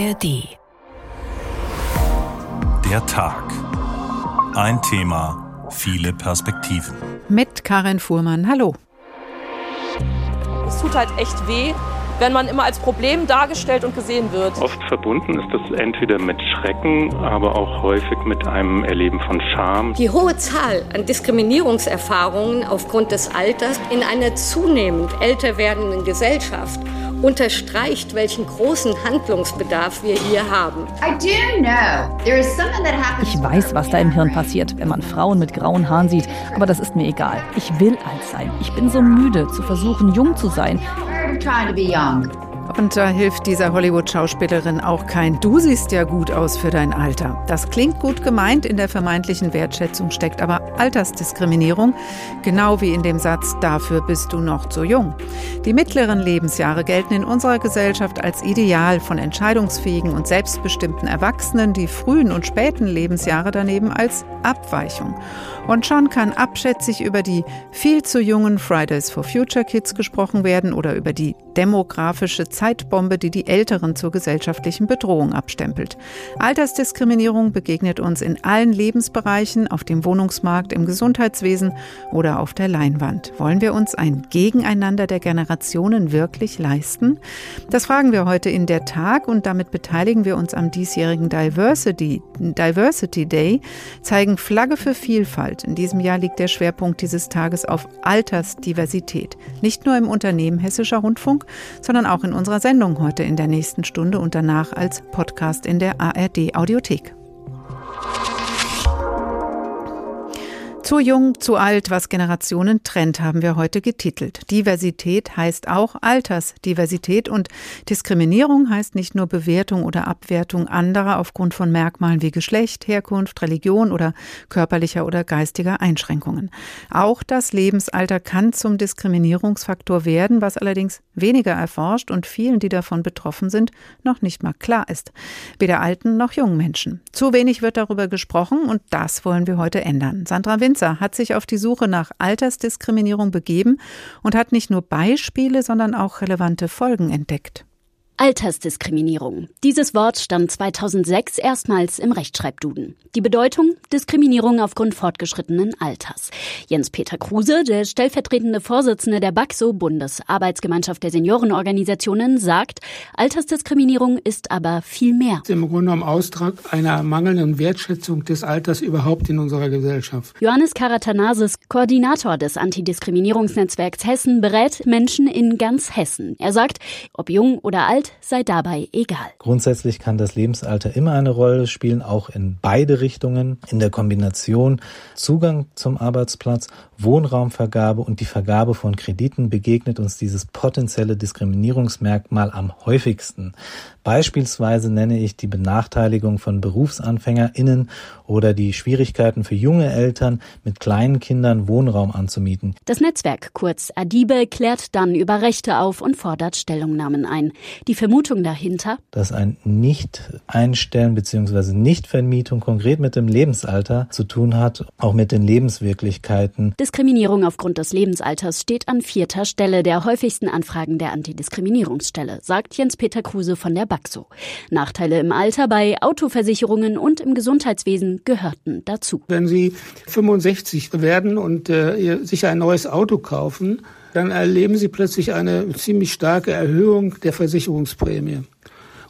ARD. Der Tag. Ein Thema, viele Perspektiven. Mit Karin Fuhrmann. Hallo. Es tut halt echt weh, wenn man immer als Problem dargestellt und gesehen wird. Oft verbunden ist das entweder mit Schrecken, aber auch häufig mit einem Erleben von Scham. Die hohe Zahl an Diskriminierungserfahrungen aufgrund des Alters in einer zunehmend älter werdenden Gesellschaft unterstreicht, welchen großen Handlungsbedarf wir hier haben. Ich weiß, was da im Hirn passiert, wenn man Frauen mit grauen Haaren sieht, aber das ist mir egal. Ich will alt sein. Ich bin so müde zu versuchen, jung zu sein. Und da hilft dieser Hollywood-Schauspielerin auch kein Du siehst ja gut aus für dein Alter. Das klingt gut gemeint, in der vermeintlichen Wertschätzung steckt aber Altersdiskriminierung, genau wie in dem Satz Dafür bist du noch zu jung. Die mittleren Lebensjahre gelten in unserer Gesellschaft als Ideal von entscheidungsfähigen und selbstbestimmten Erwachsenen, die frühen und späten Lebensjahre daneben als Abweichung. Und schon kann abschätzig über die viel zu jungen Fridays for Future Kids gesprochen werden oder über die demografische Zeitbombe, die die Älteren zur gesellschaftlichen Bedrohung abstempelt. Altersdiskriminierung begegnet uns in allen Lebensbereichen, auf dem Wohnungsmarkt, im Gesundheitswesen oder auf der Leinwand. Wollen wir uns ein Gegeneinander der Generationen wirklich leisten? Das fragen wir heute in der Tag und damit beteiligen wir uns am diesjährigen Diversity, Diversity Day, zeigen Flagge für Vielfalt. In diesem Jahr liegt der Schwerpunkt dieses Tages auf Altersdiversität. Nicht nur im Unternehmen Hessischer Rundfunk, sondern auch in unserer Sendung heute in der nächsten Stunde und danach als Podcast in der ARD Audiothek. Zu jung, zu alt, was Generationen trennt, haben wir heute getitelt. Diversität heißt auch Altersdiversität und Diskriminierung heißt nicht nur Bewertung oder Abwertung anderer aufgrund von Merkmalen wie Geschlecht, Herkunft, Religion oder körperlicher oder geistiger Einschränkungen. Auch das Lebensalter kann zum Diskriminierungsfaktor werden, was allerdings weniger erforscht und vielen, die davon betroffen sind, noch nicht mal klar ist. Weder alten noch jungen Menschen. Zu wenig wird darüber gesprochen und das wollen wir heute ändern. Sandra Winz Winzer hat sich auf die Suche nach Altersdiskriminierung begeben und hat nicht nur Beispiele, sondern auch relevante Folgen entdeckt. Altersdiskriminierung. Dieses Wort stand 2006 erstmals im Rechtschreibduden. Die Bedeutung Diskriminierung aufgrund fortgeschrittenen Alters. Jens-Peter Kruse, der stellvertretende Vorsitzende der BAXO, Bundesarbeitsgemeinschaft der Seniorenorganisationen, sagt, Altersdiskriminierung ist aber viel mehr. Im Grunde genommen Austrag einer mangelnden Wertschätzung des Alters überhaupt in unserer Gesellschaft. Johannes Karatanasis, Koordinator des Antidiskriminierungsnetzwerks Hessen, berät Menschen in ganz Hessen. Er sagt, ob jung oder alt, sei dabei egal. Grundsätzlich kann das Lebensalter immer eine Rolle spielen, auch in beide Richtungen, in der Kombination Zugang zum Arbeitsplatz, Wohnraumvergabe und die Vergabe von Krediten begegnet uns dieses potenzielle Diskriminierungsmerkmal am häufigsten. Beispielsweise nenne ich die Benachteiligung von BerufsanfängerInnen oder die Schwierigkeiten für junge Eltern, mit kleinen Kindern Wohnraum anzumieten. Das Netzwerk, kurz Adibe, klärt dann über Rechte auf und fordert Stellungnahmen ein. Die Vermutung dahinter? Dass ein Nicht-Einstellen bzw. Nicht-Vermietung konkret mit dem Lebensalter zu tun hat, auch mit den Lebenswirklichkeiten. Diskriminierung aufgrund des Lebensalters steht an vierter Stelle der häufigsten Anfragen der Antidiskriminierungsstelle, sagt Jens-Peter Kruse von der BAXO. Nachteile im Alter bei Autoversicherungen und im Gesundheitswesen gehörten dazu. Wenn Sie 65 werden und äh, sich ein neues Auto kaufen, dann erleben Sie plötzlich eine ziemlich starke Erhöhung der Versicherungsprämie.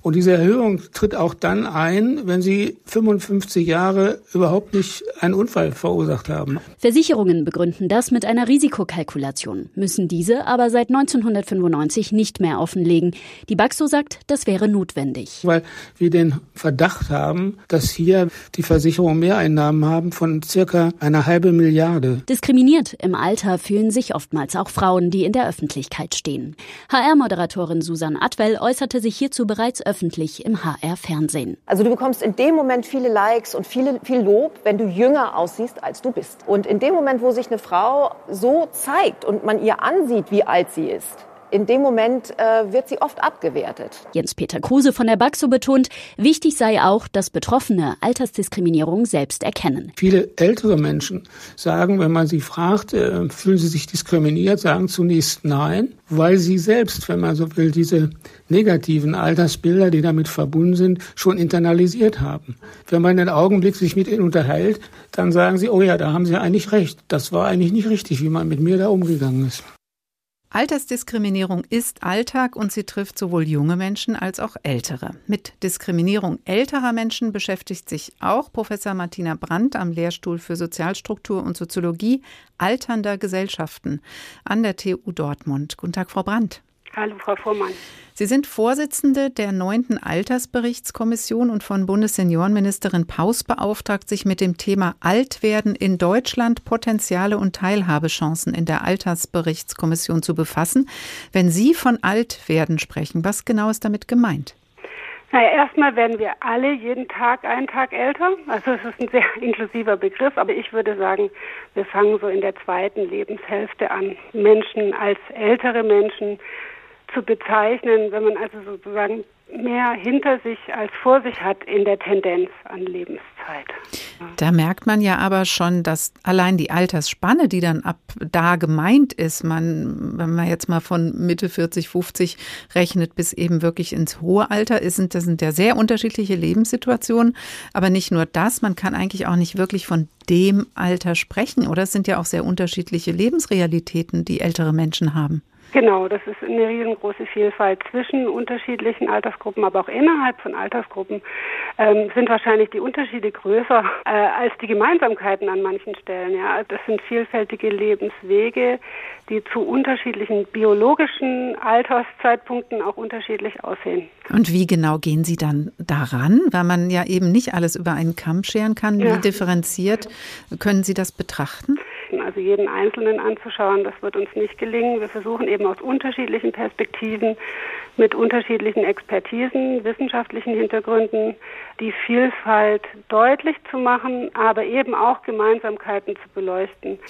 Und diese Erhöhung tritt auch dann ein, wenn Sie 55 Jahre überhaupt nicht einen Unfall verursacht haben. Versicherungen begründen das mit einer Risikokalkulation, müssen diese aber seit 1995 nicht mehr offenlegen. Die Baxo sagt, das wäre notwendig. Weil wir den Verdacht haben, dass hier die Versicherungen Mehreinnahmen haben von circa einer halben Milliarde. Diskriminiert im Alter fühlen sich oftmals auch Frauen, die in der Öffentlichkeit stehen. HR-Moderatorin Susan Atwell äußerte sich hierzu bereits öffentlich im HR-Fernsehen. Also du bekommst in dem Moment viele Likes und viele, viel Lob, wenn du jünger aussiehst, als du bist. Und in dem Moment, wo sich eine Frau so zeigt und man ihr ansieht, wie alt sie ist, in dem Moment äh, wird sie oft abgewertet. Jens-Peter Kruse von der Baxo betont, wichtig sei auch, dass Betroffene Altersdiskriminierung selbst erkennen. Viele ältere Menschen sagen, wenn man sie fragt, äh, fühlen sie sich diskriminiert, sagen zunächst nein, weil sie selbst, wenn man so will, diese negativen Altersbilder, die damit verbunden sind, schon internalisiert haben. Wenn man einen Augenblick sich mit ihnen unterhält, dann sagen sie, oh ja, da haben sie eigentlich recht. Das war eigentlich nicht richtig, wie man mit mir da umgegangen ist. Altersdiskriminierung ist Alltag und sie trifft sowohl junge Menschen als auch ältere. Mit Diskriminierung älterer Menschen beschäftigt sich auch Professor Martina Brandt am Lehrstuhl für Sozialstruktur und Soziologie alternder Gesellschaften an der TU Dortmund. Guten Tag, Frau Brandt. Hallo, Frau Vormann. Sie sind Vorsitzende der neunten Altersberichtskommission und von Bundesseniorenministerin Paus beauftragt, sich mit dem Thema Altwerden in Deutschland, Potenziale und Teilhabechancen in der Altersberichtskommission zu befassen. Wenn Sie von Altwerden sprechen, was genau ist damit gemeint? Naja, erstmal werden wir alle jeden Tag einen Tag älter. Also es ist ein sehr inklusiver Begriff, aber ich würde sagen, wir fangen so in der zweiten Lebenshälfte an, Menschen als ältere Menschen zu bezeichnen, wenn man also sozusagen mehr hinter sich als vor sich hat in der Tendenz an Lebenszeit. Da merkt man ja aber schon, dass allein die Altersspanne, die dann ab da gemeint ist, man, wenn man jetzt mal von Mitte 40, 50 rechnet bis eben wirklich ins hohe Alter, ist, das sind ja sehr unterschiedliche Lebenssituationen. Aber nicht nur das, man kann eigentlich auch nicht wirklich von dem Alter sprechen, oder? Es sind ja auch sehr unterschiedliche Lebensrealitäten, die ältere Menschen haben. Genau, das ist eine riesengroße Vielfalt zwischen unterschiedlichen Altersgruppen, aber auch innerhalb von Altersgruppen ähm, sind wahrscheinlich die Unterschiede größer äh, als die Gemeinsamkeiten an manchen Stellen. Ja, das sind vielfältige Lebenswege, die zu unterschiedlichen biologischen Alterszeitpunkten auch unterschiedlich aussehen. Und wie genau gehen Sie dann daran, weil man ja eben nicht alles über einen Kamm scheren kann? Wie ja. differenziert können Sie das betrachten? Also jeden Einzelnen anzuschauen, das wird uns nicht gelingen. Wir versuchen eben aus unterschiedlichen Perspektiven, mit unterschiedlichen Expertisen, wissenschaftlichen Hintergründen, die Vielfalt deutlich zu machen, aber eben auch Gemeinsamkeiten zu beleuchten.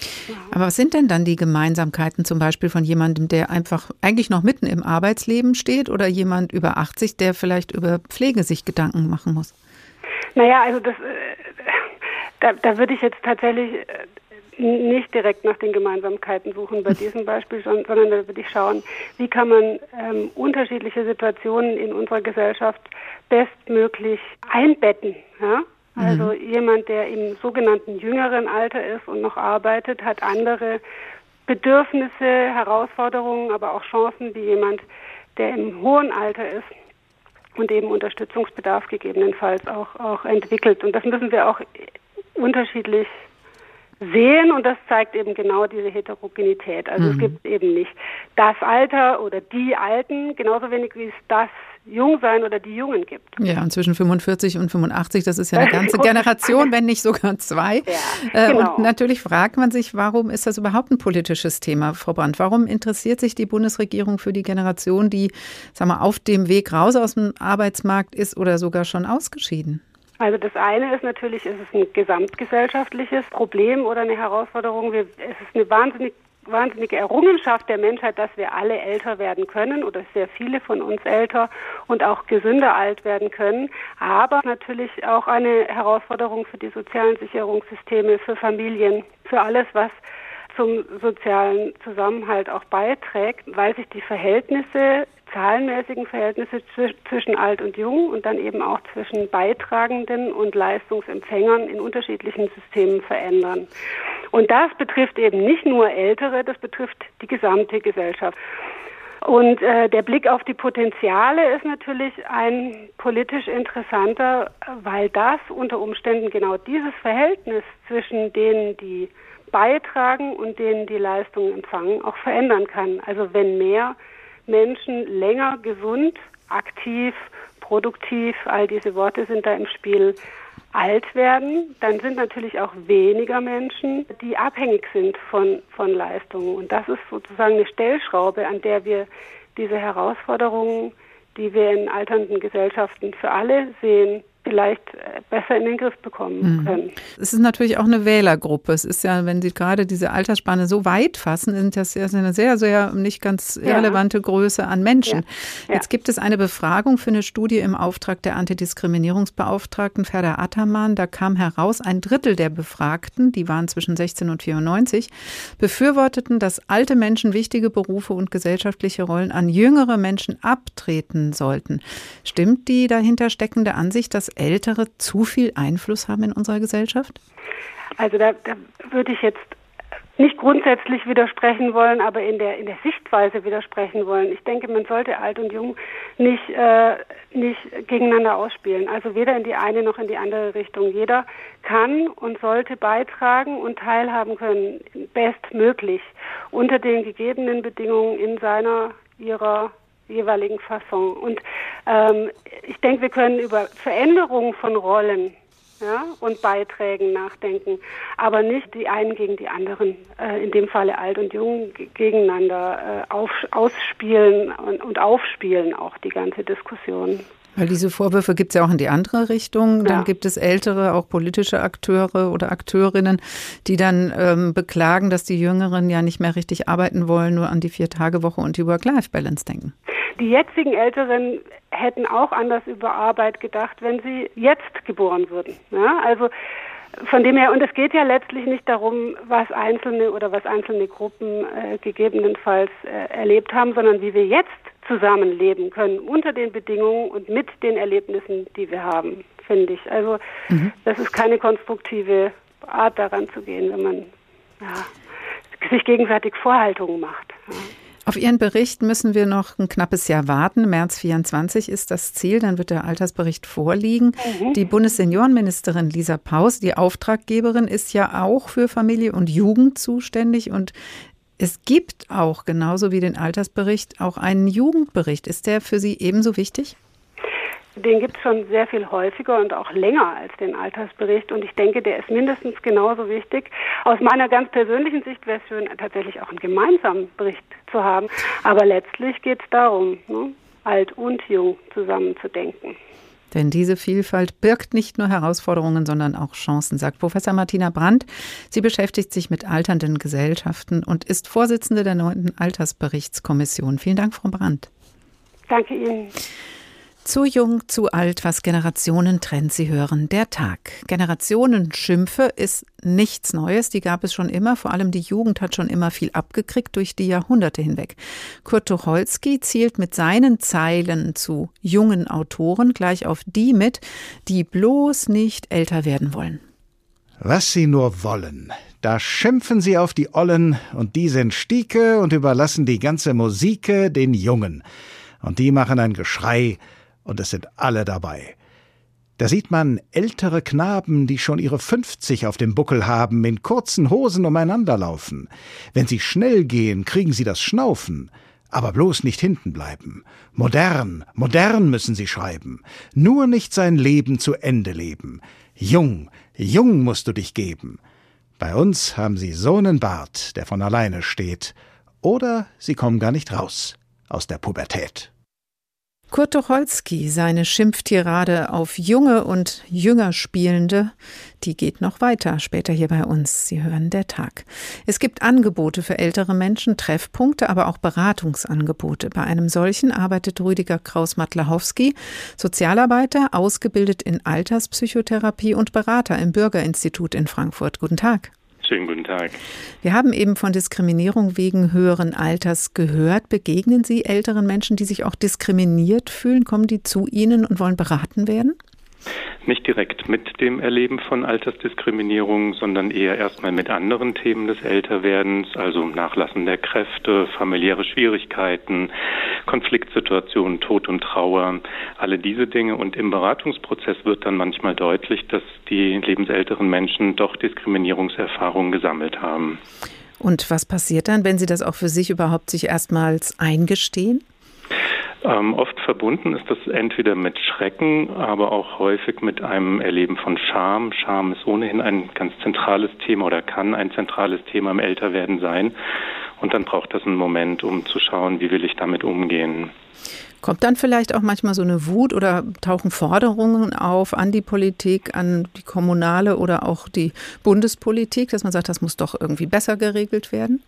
Aber was sind denn dann die Gemeinsamkeiten zum Beispiel von jemandem, der einfach eigentlich noch mitten im Arbeitsleben steht oder jemand über 80, der vielleicht über Pflege sich Gedanken machen muss? Naja, also das, äh, da, da würde ich jetzt tatsächlich äh, nicht direkt nach den Gemeinsamkeiten suchen bei diesem Beispiel, sondern da würde ich schauen, wie kann man ähm, unterschiedliche Situationen in unserer Gesellschaft bestmöglich einbetten. Ja? Also mhm. jemand, der im sogenannten jüngeren Alter ist und noch arbeitet, hat andere Bedürfnisse, Herausforderungen, aber auch Chancen wie jemand, der im hohen Alter ist und eben Unterstützungsbedarf gegebenenfalls auch, auch entwickelt. Und das müssen wir auch unterschiedlich sehen und das zeigt eben genau diese Heterogenität. Also mhm. es gibt eben nicht das Alter oder die Alten, genauso wenig wie es das Jungsein oder die Jungen gibt. Ja, und zwischen 45 und 85, das ist ja eine ganze Generation, wenn nicht sogar zwei. Ja, äh, genau. Und natürlich fragt man sich, warum ist das überhaupt ein politisches Thema, Frau Brandt? Warum interessiert sich die Bundesregierung für die Generation, die, sagen wir, auf dem Weg raus aus dem Arbeitsmarkt ist oder sogar schon ausgeschieden? Also das eine ist natürlich, es ist ein gesamtgesellschaftliches Problem oder eine Herausforderung. Wir, es ist eine wahnsinnig wahnsinnige Errungenschaft der Menschheit, dass wir alle älter werden können oder sehr viele von uns älter und auch gesünder alt werden können. Aber natürlich auch eine Herausforderung für die sozialen Sicherungssysteme, für Familien, für alles, was zum sozialen Zusammenhalt auch beiträgt, weil sich die Verhältnisse zahlenmäßigen Verhältnisse zwischen alt und jung und dann eben auch zwischen Beitragenden und Leistungsempfängern in unterschiedlichen Systemen verändern. Und das betrifft eben nicht nur Ältere, das betrifft die gesamte Gesellschaft. Und äh, der Blick auf die Potenziale ist natürlich ein politisch interessanter, weil das unter Umständen genau dieses Verhältnis zwischen denen, die beitragen und denen, die Leistungen empfangen, auch verändern kann. Also wenn mehr Menschen länger gesund, aktiv, produktiv, all diese Worte sind da im Spiel, alt werden, dann sind natürlich auch weniger Menschen, die abhängig sind von, von Leistungen. Und das ist sozusagen eine Stellschraube, an der wir diese Herausforderungen, die wir in alternden Gesellschaften für alle sehen, vielleicht äh, besser in den Griff bekommen mhm. können. Es ist natürlich auch eine Wählergruppe. Es ist ja, wenn Sie gerade diese Altersspanne so weit fassen, sind das ja eine sehr, sehr nicht ganz irrelevante ja. Größe an Menschen. Ja. Jetzt gibt es eine Befragung für eine Studie im Auftrag der Antidiskriminierungsbeauftragten Ferda Attermann. Da kam heraus, ein Drittel der Befragten, die waren zwischen 16 und 94, befürworteten, dass alte Menschen wichtige Berufe und gesellschaftliche Rollen an jüngere Menschen abtreten sollten. Stimmt die dahinter steckende Ansicht, dass Ältere zu viel Einfluss haben in unserer Gesellschaft? Also da, da würde ich jetzt nicht grundsätzlich widersprechen wollen, aber in der in der Sichtweise widersprechen wollen. Ich denke, man sollte alt und jung nicht äh, nicht gegeneinander ausspielen. Also weder in die eine noch in die andere Richtung. Jeder kann und sollte beitragen und teilhaben können, bestmöglich unter den gegebenen Bedingungen in seiner ihrer jeweiligen Fasson. Und ähm, ich denke, wir können über Veränderungen von Rollen ja, und Beiträgen nachdenken, aber nicht die einen gegen die anderen, äh, in dem Falle alt und jung gegeneinander äh, auf, ausspielen und, und aufspielen auch die ganze Diskussion. Weil diese Vorwürfe gibt es ja auch in die andere Richtung. Dann ja. gibt es ältere, auch politische Akteure oder Akteurinnen, die dann ähm, beklagen, dass die Jüngeren ja nicht mehr richtig arbeiten wollen, nur an die Vier-Tage-Woche und die Work-Life-Balance denken. Die jetzigen Älteren hätten auch anders über Arbeit gedacht, wenn sie jetzt geboren würden. Ja, also von dem her, und es geht ja letztlich nicht darum, was Einzelne oder was einzelne Gruppen äh, gegebenenfalls äh, erlebt haben, sondern wie wir jetzt zusammenleben können unter den Bedingungen und mit den Erlebnissen, die wir haben, finde ich. Also mhm. das ist keine konstruktive Art daran zu gehen, wenn man ja, sich gegenseitig Vorhaltungen macht. Ja. Auf Ihren Bericht müssen wir noch ein knappes Jahr warten. März 24 ist das Ziel, dann wird der Altersbericht vorliegen. Mhm. Die Bundesseniorenministerin Lisa Paus, die Auftraggeberin, ist ja auch für Familie und Jugend zuständig und es gibt auch, genauso wie den Altersbericht, auch einen Jugendbericht. Ist der für Sie ebenso wichtig? Den gibt es schon sehr viel häufiger und auch länger als den Altersbericht. Und ich denke, der ist mindestens genauso wichtig. Aus meiner ganz persönlichen Sicht wäre es schön, tatsächlich auch einen gemeinsamen Bericht zu haben. Aber letztlich geht es darum, ne, alt und jung zusammenzudenken. Denn diese Vielfalt birgt nicht nur Herausforderungen, sondern auch Chancen, sagt Professor Martina Brandt. Sie beschäftigt sich mit alternden Gesellschaften und ist Vorsitzende der neunten Altersberichtskommission. Vielen Dank, Frau Brandt. Danke Ihnen. Zu jung, zu alt, was Generationen trennt, Sie hören der Tag. Generationenschimpfe ist nichts Neues, die gab es schon immer, vor allem die Jugend hat schon immer viel abgekriegt durch die Jahrhunderte hinweg. Kurt Tucholsky zielt mit seinen Zeilen zu jungen Autoren gleich auf die mit, die bloß nicht älter werden wollen. Was sie nur wollen, da schimpfen sie auf die Ollen und die sind Stieke und überlassen die ganze Musike den Jungen. Und die machen ein Geschrei, und es sind alle dabei. Da sieht man ältere Knaben, die schon ihre fünfzig auf dem Buckel haben, in kurzen Hosen umeinander laufen. Wenn sie schnell gehen, kriegen sie das Schnaufen. Aber bloß nicht hinten bleiben. Modern, modern müssen sie schreiben. Nur nicht sein Leben zu Ende leben. Jung, jung musst du dich geben. Bei uns haben sie so einen Bart, der von alleine steht. Oder sie kommen gar nicht raus aus der Pubertät. Kurt Tucholsky, seine Schimpftirade auf junge und jünger Spielende, die geht noch weiter, später hier bei uns. Sie hören der Tag. Es gibt Angebote für ältere Menschen, Treffpunkte, aber auch Beratungsangebote. Bei einem solchen arbeitet Rüdiger Kraus-Matlachowski, Sozialarbeiter, ausgebildet in Alterspsychotherapie und Berater im Bürgerinstitut in Frankfurt. Guten Tag. Schönen guten Tag. Wir haben eben von Diskriminierung wegen höheren Alters gehört. Begegnen Sie älteren Menschen, die sich auch diskriminiert fühlen? Kommen die zu Ihnen und wollen beraten werden? Nicht direkt mit dem Erleben von Altersdiskriminierung, sondern eher erstmal mit anderen Themen des Älterwerdens, also Nachlassen der Kräfte, familiäre Schwierigkeiten, Konfliktsituationen, Tod und Trauer, alle diese Dinge. Und im Beratungsprozess wird dann manchmal deutlich, dass die lebensälteren Menschen doch Diskriminierungserfahrungen gesammelt haben. Und was passiert dann, wenn Sie das auch für sich überhaupt sich erstmals eingestehen? Ähm, oft verbunden ist das entweder mit Schrecken, aber auch häufig mit einem Erleben von Scham. Scham ist ohnehin ein ganz zentrales Thema oder kann ein zentrales Thema im Älterwerden sein. Und dann braucht das einen Moment, um zu schauen, wie will ich damit umgehen. Kommt dann vielleicht auch manchmal so eine Wut oder tauchen Forderungen auf an die Politik, an die kommunale oder auch die Bundespolitik, dass man sagt, das muss doch irgendwie besser geregelt werden?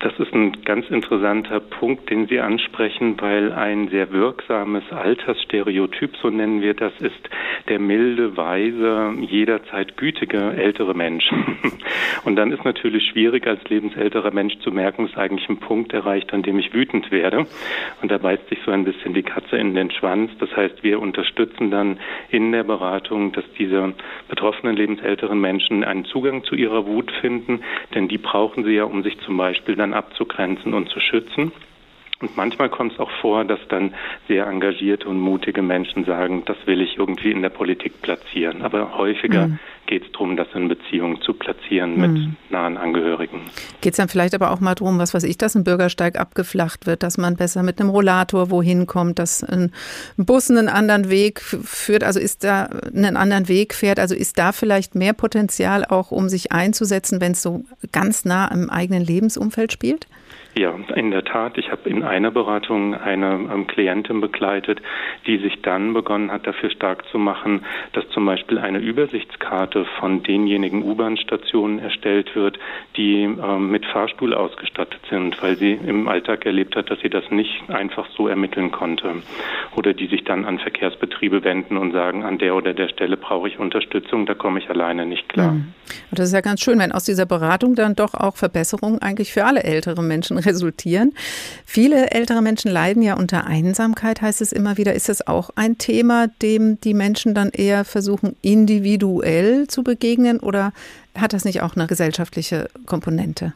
Das ist ein ganz interessanter Punkt, den Sie ansprechen, weil ein sehr wirksames Altersstereotyp, so nennen wir das, ist der milde, weise, jederzeit gütige ältere Mensch. Und dann ist natürlich schwierig, als lebensälterer Mensch zu merken, dass eigentlich ein Punkt erreicht, an dem ich wütend werde. Und da beißt sich so ein bisschen die Katze in den Schwanz. Das heißt, wir unterstützen dann in der Beratung, dass diese betroffenen lebensälteren Menschen einen Zugang zu ihrer Wut finden, denn die brauchen sie ja, um sich zum Beispiel dann abzugrenzen und zu schützen. Und manchmal kommt es auch vor, dass dann sehr engagierte und mutige Menschen sagen, das will ich irgendwie in der Politik platzieren. Aber häufiger mhm. geht es darum, das in Beziehungen zu platzieren mit mhm. nahen Angehörigen. Geht es dann vielleicht aber auch mal darum, was weiß ich, dass ein Bürgersteig abgeflacht wird, dass man besser mit einem Rollator wohin kommt, dass ein Bus einen anderen Weg führt, also ist da einen anderen Weg fährt, also ist da vielleicht mehr Potenzial auch, um sich einzusetzen, wenn es so ganz nah im eigenen Lebensumfeld spielt? Ja, in der Tat. Ich habe in einer Beratung eine ähm, Klientin begleitet, die sich dann begonnen hat, dafür stark zu machen, dass zum Beispiel eine Übersichtskarte von denjenigen U-Bahn-Stationen erstellt wird, die ähm, mit Fahrstuhl ausgestattet sind, weil sie im Alltag erlebt hat, dass sie das nicht einfach so ermitteln konnte. Oder die sich dann an Verkehrsbetriebe wenden und sagen, an der oder der Stelle brauche ich Unterstützung, da komme ich alleine nicht klar. Mhm. Das ist ja ganz schön, wenn aus dieser Beratung dann doch auch Verbesserungen eigentlich für alle ältere Menschen resultieren. Viele ältere Menschen leiden ja unter Einsamkeit, heißt es immer wieder. Ist das auch ein Thema, dem die Menschen dann eher versuchen, individuell zu begegnen oder hat das nicht auch eine gesellschaftliche Komponente?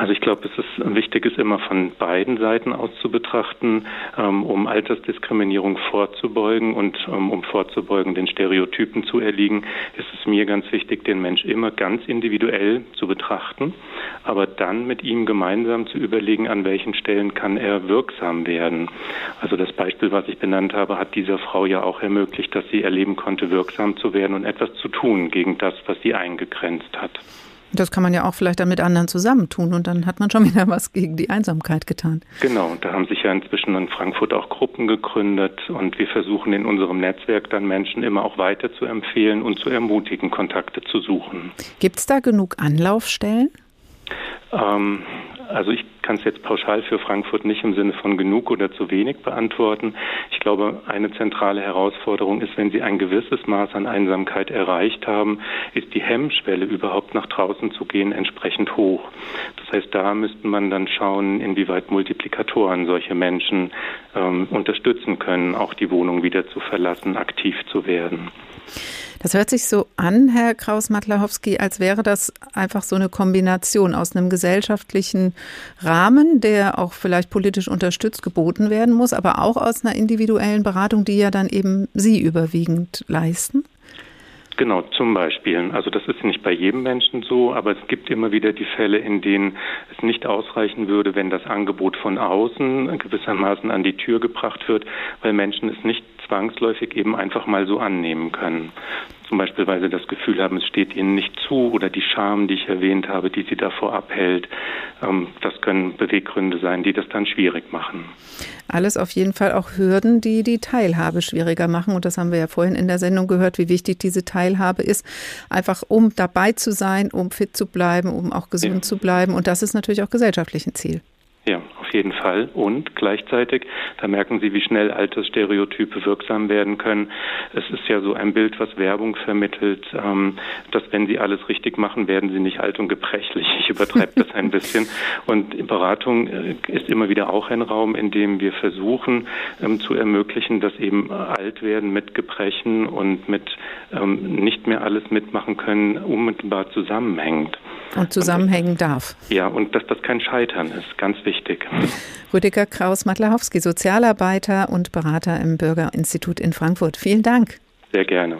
Also ich glaube, es ist wichtig, es immer von beiden Seiten aus zu betrachten, ähm, um Altersdiskriminierung vorzubeugen und ähm, um vorzubeugen, den Stereotypen zu erliegen, ist es mir ganz wichtig, den Mensch immer ganz individuell zu betrachten, aber dann mit ihm gemeinsam zu überlegen, an welchen Stellen kann er wirksam werden. Also das Beispiel, was ich benannt habe, hat dieser Frau ja auch ermöglicht, dass sie erleben konnte, wirksam zu werden und etwas zu tun gegen das, was sie eingegrenzt hat. Das kann man ja auch vielleicht dann mit anderen zusammentun und dann hat man schon wieder was gegen die Einsamkeit getan. Genau, und da haben sich ja inzwischen in Frankfurt auch Gruppen gegründet und wir versuchen in unserem Netzwerk dann Menschen immer auch weiter zu empfehlen und zu ermutigen, Kontakte zu suchen. Gibt es da genug Anlaufstellen? Ähm, also ich kann es jetzt pauschal für Frankfurt nicht im Sinne von genug oder zu wenig beantworten. Ich glaube, eine zentrale Herausforderung ist, wenn Sie ein gewisses Maß an Einsamkeit erreicht haben, ist die Hemmschwelle überhaupt nach draußen zu gehen entsprechend hoch. Das heißt, da müsste man dann schauen, inwieweit Multiplikatoren solche Menschen ähm, unterstützen können, auch die Wohnung wieder zu verlassen, aktiv zu werden. Das hört sich so an, Herr Kraus-Matlachowski, als wäre das einfach so eine Kombination aus einem gesellschaftlichen Rahmen, der auch vielleicht politisch unterstützt geboten werden muss, aber auch aus einer individuellen Beratung, die ja dann eben Sie überwiegend leisten? Genau, zum Beispiel. Also das ist nicht bei jedem Menschen so, aber es gibt immer wieder die Fälle, in denen es nicht ausreichen würde, wenn das Angebot von außen gewissermaßen an die Tür gebracht wird, weil Menschen es nicht zwangsläufig eben einfach mal so annehmen können. Zum Beispiel, weil sie das Gefühl haben, es steht ihnen nicht zu oder die Scham, die ich erwähnt habe, die sie davor abhält. Ähm, das können Beweggründe sein, die das dann schwierig machen. Alles auf jeden Fall auch Hürden, die die Teilhabe schwieriger machen. Und das haben wir ja vorhin in der Sendung gehört, wie wichtig diese Teilhabe ist. Einfach um dabei zu sein, um fit zu bleiben, um auch gesund ja. zu bleiben. Und das ist natürlich auch gesellschaftlich ein Ziel. Ja, auf jeden Fall. Und gleichzeitig, da merken Sie, wie schnell Altersstereotype wirksam werden können. Es ist ja so ein Bild, was Werbung vermittelt, ähm, dass wenn Sie alles richtig machen, werden Sie nicht alt und gebrechlich. Ich übertreibe das ein bisschen. Und Beratung äh, ist immer wieder auch ein Raum, in dem wir versuchen ähm, zu ermöglichen, dass eben alt werden mit Gebrechen und mit ähm, nicht mehr alles mitmachen können, unmittelbar zusammenhängt. Und zusammenhängen darf. Ja, und dass das kein Scheitern ist, ganz wichtig. Rüdiger Kraus-Matlachowski, Sozialarbeiter und Berater im Bürgerinstitut in Frankfurt. Vielen Dank. Sehr gerne.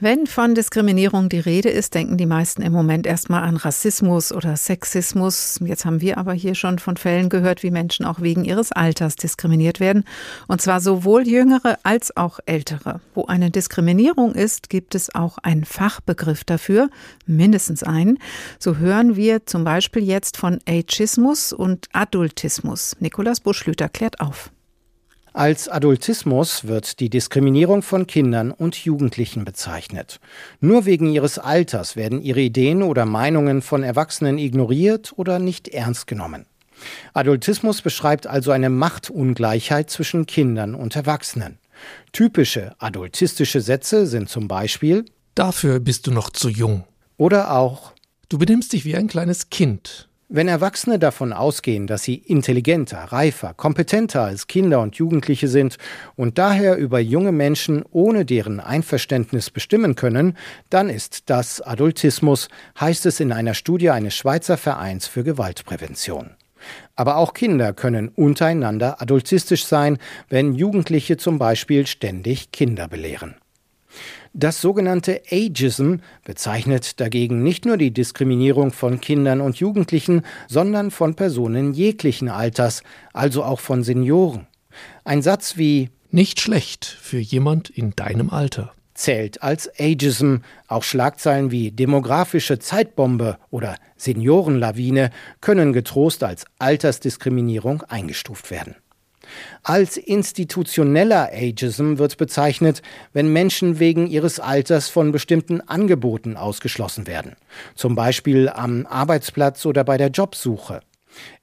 Wenn von Diskriminierung die Rede ist, denken die meisten im Moment erstmal an Rassismus oder Sexismus. Jetzt haben wir aber hier schon von Fällen gehört, wie Menschen auch wegen ihres Alters diskriminiert werden. Und zwar sowohl jüngere als auch ältere. Wo eine Diskriminierung ist, gibt es auch einen Fachbegriff dafür, mindestens einen. So hören wir zum Beispiel jetzt von Ageismus und Adultismus. Nikolaus Buschlüter klärt auf. Als Adultismus wird die Diskriminierung von Kindern und Jugendlichen bezeichnet. Nur wegen ihres Alters werden ihre Ideen oder Meinungen von Erwachsenen ignoriert oder nicht ernst genommen. Adultismus beschreibt also eine Machtungleichheit zwischen Kindern und Erwachsenen. Typische adultistische Sätze sind zum Beispiel Dafür bist du noch zu jung. Oder auch Du benimmst dich wie ein kleines Kind. Wenn Erwachsene davon ausgehen, dass sie intelligenter, reifer, kompetenter als Kinder und Jugendliche sind und daher über junge Menschen ohne deren Einverständnis bestimmen können, dann ist das Adultismus, heißt es in einer Studie eines Schweizer Vereins für Gewaltprävention. Aber auch Kinder können untereinander adultistisch sein, wenn Jugendliche zum Beispiel ständig Kinder belehren. Das sogenannte Ageism bezeichnet dagegen nicht nur die Diskriminierung von Kindern und Jugendlichen, sondern von Personen jeglichen Alters, also auch von Senioren. Ein Satz wie Nicht schlecht für jemand in deinem Alter zählt als Ageism. Auch Schlagzeilen wie demografische Zeitbombe oder Seniorenlawine können getrost als Altersdiskriminierung eingestuft werden. Als institutioneller Ageism wird bezeichnet, wenn Menschen wegen ihres Alters von bestimmten Angeboten ausgeschlossen werden, zum Beispiel am Arbeitsplatz oder bei der Jobsuche.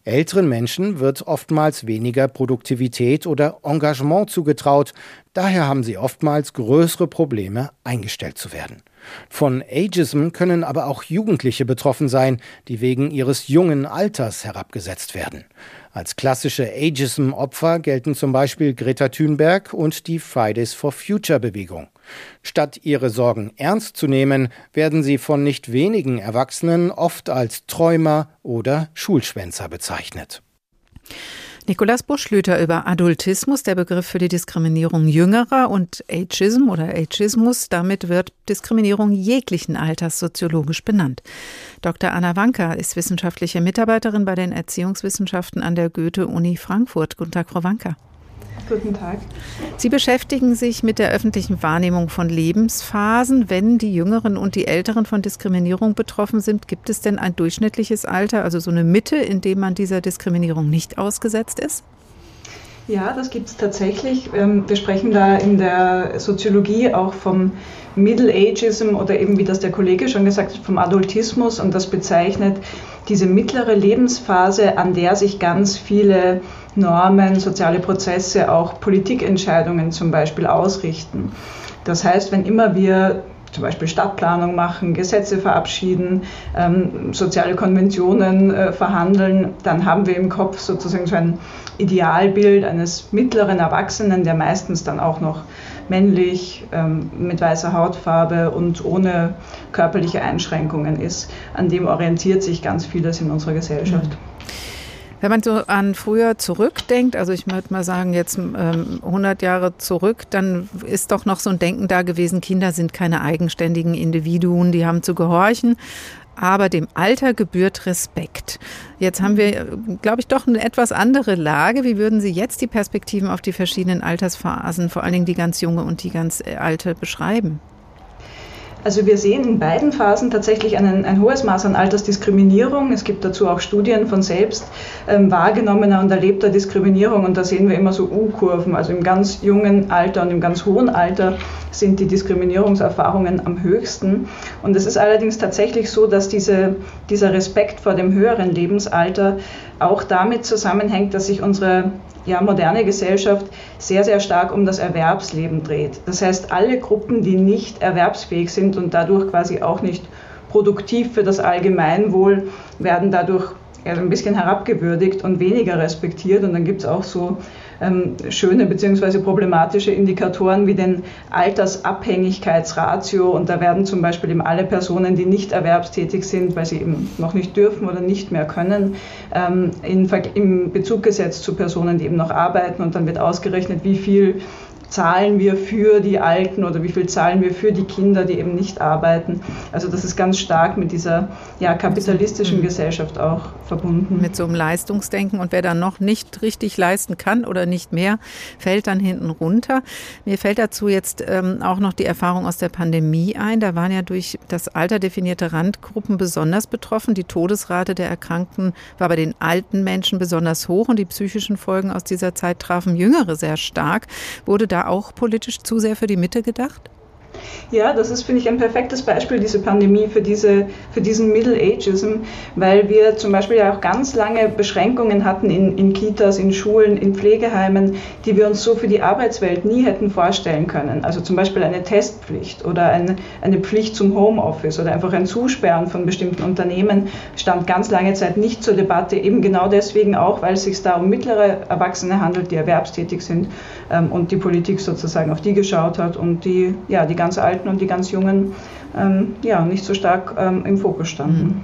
Älteren Menschen wird oftmals weniger Produktivität oder Engagement zugetraut, daher haben sie oftmals größere Probleme, eingestellt zu werden. Von Ageism können aber auch Jugendliche betroffen sein, die wegen ihres jungen Alters herabgesetzt werden. Als klassische Ageism-Opfer gelten zum Beispiel Greta Thunberg und die Fridays for Future Bewegung. Statt ihre Sorgen ernst zu nehmen, werden sie von nicht wenigen Erwachsenen oft als Träumer oder Schulschwänzer bezeichnet. Nikolaus Buschlüter über Adultismus, der Begriff für die Diskriminierung Jüngerer und Ageism oder Ageismus. Damit wird Diskriminierung jeglichen Alters soziologisch benannt. Dr. Anna Wanka ist wissenschaftliche Mitarbeiterin bei den Erziehungswissenschaften an der Goethe-Uni Frankfurt. Guten Tag, Frau Wanka. Guten Tag. Sie beschäftigen sich mit der öffentlichen Wahrnehmung von Lebensphasen. Wenn die Jüngeren und die Älteren von Diskriminierung betroffen sind, gibt es denn ein durchschnittliches Alter, also so eine Mitte, in dem man dieser Diskriminierung nicht ausgesetzt ist? Ja, das gibt es tatsächlich. Ähm, wir sprechen da in der Soziologie auch vom Middle Ageism oder eben, wie das der Kollege schon gesagt hat, vom Adultismus und das bezeichnet diese mittlere Lebensphase, an der sich ganz viele Normen, soziale Prozesse, auch Politikentscheidungen zum Beispiel ausrichten. Das heißt, wenn immer wir zum Beispiel Stadtplanung machen, Gesetze verabschieden, ähm, soziale Konventionen äh, verhandeln, dann haben wir im Kopf sozusagen so ein Idealbild eines mittleren Erwachsenen, der meistens dann auch noch männlich, ähm, mit weißer Hautfarbe und ohne körperliche Einschränkungen ist. An dem orientiert sich ganz vieles in unserer Gesellschaft. Mhm. Wenn man so an früher zurückdenkt, also ich würde mal sagen jetzt ähm, 100 Jahre zurück, dann ist doch noch so ein Denken da gewesen, Kinder sind keine eigenständigen Individuen, die haben zu gehorchen. Aber dem Alter gebührt Respekt. Jetzt haben wir, glaube ich, doch eine etwas andere Lage. Wie würden Sie jetzt die Perspektiven auf die verschiedenen Altersphasen, vor allen Dingen die ganz junge und die ganz alte, beschreiben? Also wir sehen in beiden Phasen tatsächlich einen, ein hohes Maß an Altersdiskriminierung. Es gibt dazu auch Studien von selbst ähm, wahrgenommener und erlebter Diskriminierung und da sehen wir immer so U-Kurven. Also im ganz jungen Alter und im ganz hohen Alter sind die Diskriminierungserfahrungen am höchsten. Und es ist allerdings tatsächlich so, dass diese, dieser Respekt vor dem höheren Lebensalter auch damit zusammenhängt, dass sich unsere ja, moderne Gesellschaft sehr, sehr stark um das Erwerbsleben dreht. Das heißt, alle Gruppen, die nicht erwerbsfähig sind und dadurch quasi auch nicht produktiv für das Allgemeinwohl, werden dadurch ein bisschen herabgewürdigt und weniger respektiert. Und dann gibt es auch so ähm, schöne bzw. problematische Indikatoren wie den Altersabhängigkeitsratio. Und da werden zum Beispiel eben alle Personen, die nicht erwerbstätig sind, weil sie eben noch nicht dürfen oder nicht mehr können, ähm, in, im Bezug gesetzt zu Personen, die eben noch arbeiten. Und dann wird ausgerechnet, wie viel zahlen wir für die Alten oder wie viel zahlen wir für die Kinder, die eben nicht arbeiten. Also das ist ganz stark mit dieser ja, kapitalistischen mhm. Gesellschaft auch verbunden. Mit so einem Leistungsdenken und wer dann noch nicht richtig leisten kann oder nicht mehr, fällt dann hinten runter. Mir fällt dazu jetzt ähm, auch noch die Erfahrung aus der Pandemie ein. Da waren ja durch das Alter definierte Randgruppen besonders betroffen. Die Todesrate der Erkrankten war bei den alten Menschen besonders hoch und die psychischen Folgen aus dieser Zeit trafen Jüngere sehr stark. Wurde da auch politisch zu sehr für die Mitte gedacht? Ja, das ist, finde ich, ein perfektes Beispiel, diese Pandemie, für, diese, für diesen Middle Ageism, weil wir zum Beispiel ja auch ganz lange Beschränkungen hatten in, in Kitas, in Schulen, in Pflegeheimen, die wir uns so für die Arbeitswelt nie hätten vorstellen können. Also zum Beispiel eine Testpflicht oder eine, eine Pflicht zum Homeoffice oder einfach ein Zusperren von bestimmten Unternehmen stand ganz lange Zeit nicht zur Debatte, eben genau deswegen auch, weil es sich da um mittlere Erwachsene handelt, die erwerbstätig sind ähm, und die Politik sozusagen auf die geschaut hat und die, ja, die ganz Alten und die ganz Jungen ähm, ja, nicht so stark ähm, im Fokus standen. Mhm.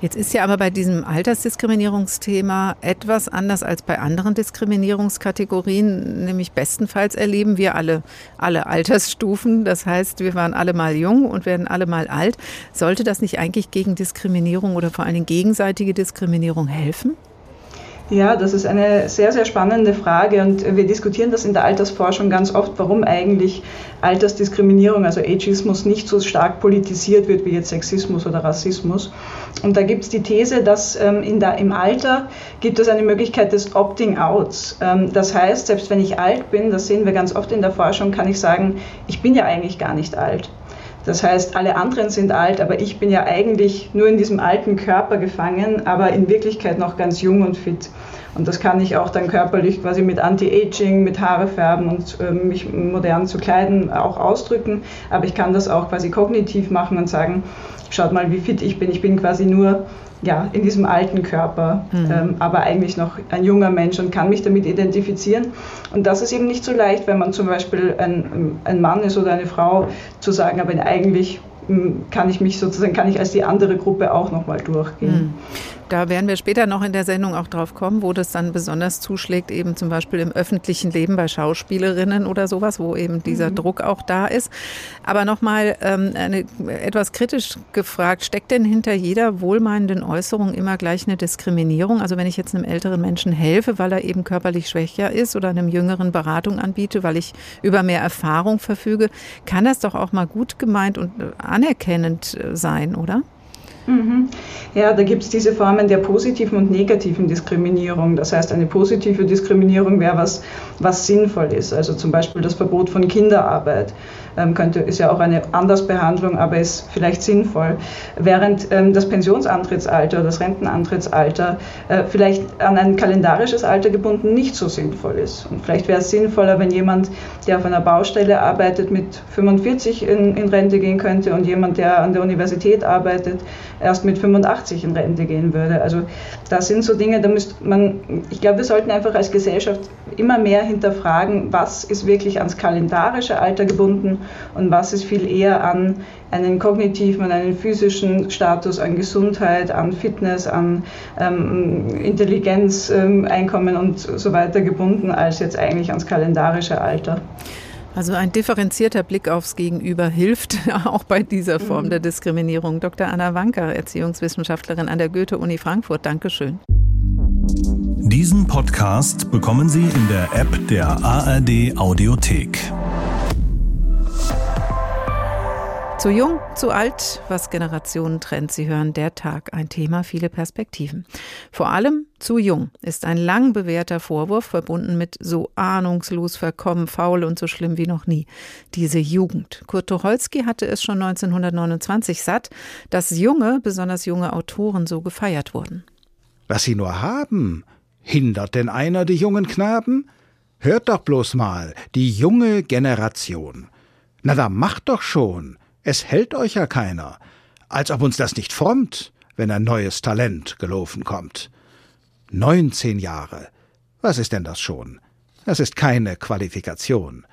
Jetzt ist ja aber bei diesem Altersdiskriminierungsthema etwas anders als bei anderen Diskriminierungskategorien, nämlich bestenfalls erleben wir alle, alle Altersstufen. Das heißt, wir waren alle mal jung und werden alle mal alt. Sollte das nicht eigentlich gegen Diskriminierung oder vor Dingen gegenseitige Diskriminierung helfen? Ja, das ist eine sehr, sehr spannende Frage und wir diskutieren das in der Altersforschung ganz oft, warum eigentlich Altersdiskriminierung, also Ageismus, nicht so stark politisiert wird wie jetzt Sexismus oder Rassismus. Und da gibt es die These, dass ähm, der, im Alter gibt es eine Möglichkeit des Opting-outs. Ähm, das heißt, selbst wenn ich alt bin, das sehen wir ganz oft in der Forschung, kann ich sagen, ich bin ja eigentlich gar nicht alt. Das heißt, alle anderen sind alt, aber ich bin ja eigentlich nur in diesem alten Körper gefangen, aber in Wirklichkeit noch ganz jung und fit. Und das kann ich auch dann körperlich quasi mit Anti-Aging, mit Haare färben und äh, mich modern zu kleiden auch ausdrücken. Aber ich kann das auch quasi kognitiv machen und sagen, schaut mal, wie fit ich bin. Ich bin quasi nur ja, in diesem alten Körper, mhm. ähm, aber eigentlich noch ein junger Mensch und kann mich damit identifizieren. Und das ist eben nicht so leicht, wenn man zum Beispiel ein, ein Mann ist oder eine Frau, zu sagen, aber eigentlich hm, kann ich mich sozusagen, kann ich als die andere Gruppe auch nochmal durchgehen. Mhm. Da werden wir später noch in der Sendung auch drauf kommen, wo das dann besonders zuschlägt, eben zum Beispiel im öffentlichen Leben bei Schauspielerinnen oder sowas, wo eben dieser mhm. Druck auch da ist. Aber nochmal ähm, etwas kritisch gefragt, steckt denn hinter jeder wohlmeinenden Äußerung immer gleich eine Diskriminierung? Also wenn ich jetzt einem älteren Menschen helfe, weil er eben körperlich schwächer ist oder einem jüngeren Beratung anbiete, weil ich über mehr Erfahrung verfüge, kann das doch auch mal gut gemeint und anerkennend äh, sein, oder? Mhm. Ja, da gibt es diese Formen der positiven und negativen Diskriminierung. Das heißt, eine positive Diskriminierung wäre was, was sinnvoll ist. Also zum Beispiel das Verbot von Kinderarbeit ähm, könnte, ist ja auch eine Andersbehandlung, aber ist vielleicht sinnvoll. Während ähm, das Pensionsantrittsalter, das Rentenantrittsalter äh, vielleicht an ein kalendarisches Alter gebunden nicht so sinnvoll ist. Und vielleicht wäre es sinnvoller, wenn jemand, der auf einer Baustelle arbeitet, mit 45 in, in Rente gehen könnte und jemand, der an der Universität arbeitet, erst mit 85 in Rente gehen würde. Also das sind so Dinge, da müsste man, ich glaube, wir sollten einfach als Gesellschaft immer mehr hinterfragen, was ist wirklich ans kalendarische Alter gebunden und was ist viel eher an einen kognitiven und einen physischen Status, an Gesundheit, an Fitness, an ähm, Intelligenz, ähm, Einkommen und so weiter gebunden, als jetzt eigentlich ans kalendarische Alter. Also ein differenzierter Blick aufs Gegenüber hilft auch bei dieser Form mhm. der Diskriminierung. Dr. Anna Wanker, Erziehungswissenschaftlerin an der Goethe-Uni Frankfurt. Dankeschön. Diesen Podcast bekommen Sie in der App der ARD Audiothek. Zu jung, zu alt, was Generationen trennt. Sie hören der Tag, ein Thema, viele Perspektiven. Vor allem zu jung ist ein lang bewährter Vorwurf verbunden mit so ahnungslos, verkommen, faul und so schlimm wie noch nie. Diese Jugend. Kurt Tucholsky hatte es schon 1929 satt, dass junge, besonders junge Autoren so gefeiert wurden. Was sie nur haben, hindert denn einer die jungen Knaben? Hört doch bloß mal, die junge Generation. Na, da macht doch schon. Es hält euch ja keiner, als ob uns das nicht frommt, wenn ein neues Talent gelaufen kommt. Neunzehn Jahre. Was ist denn das schon? Das ist keine Qualifikation.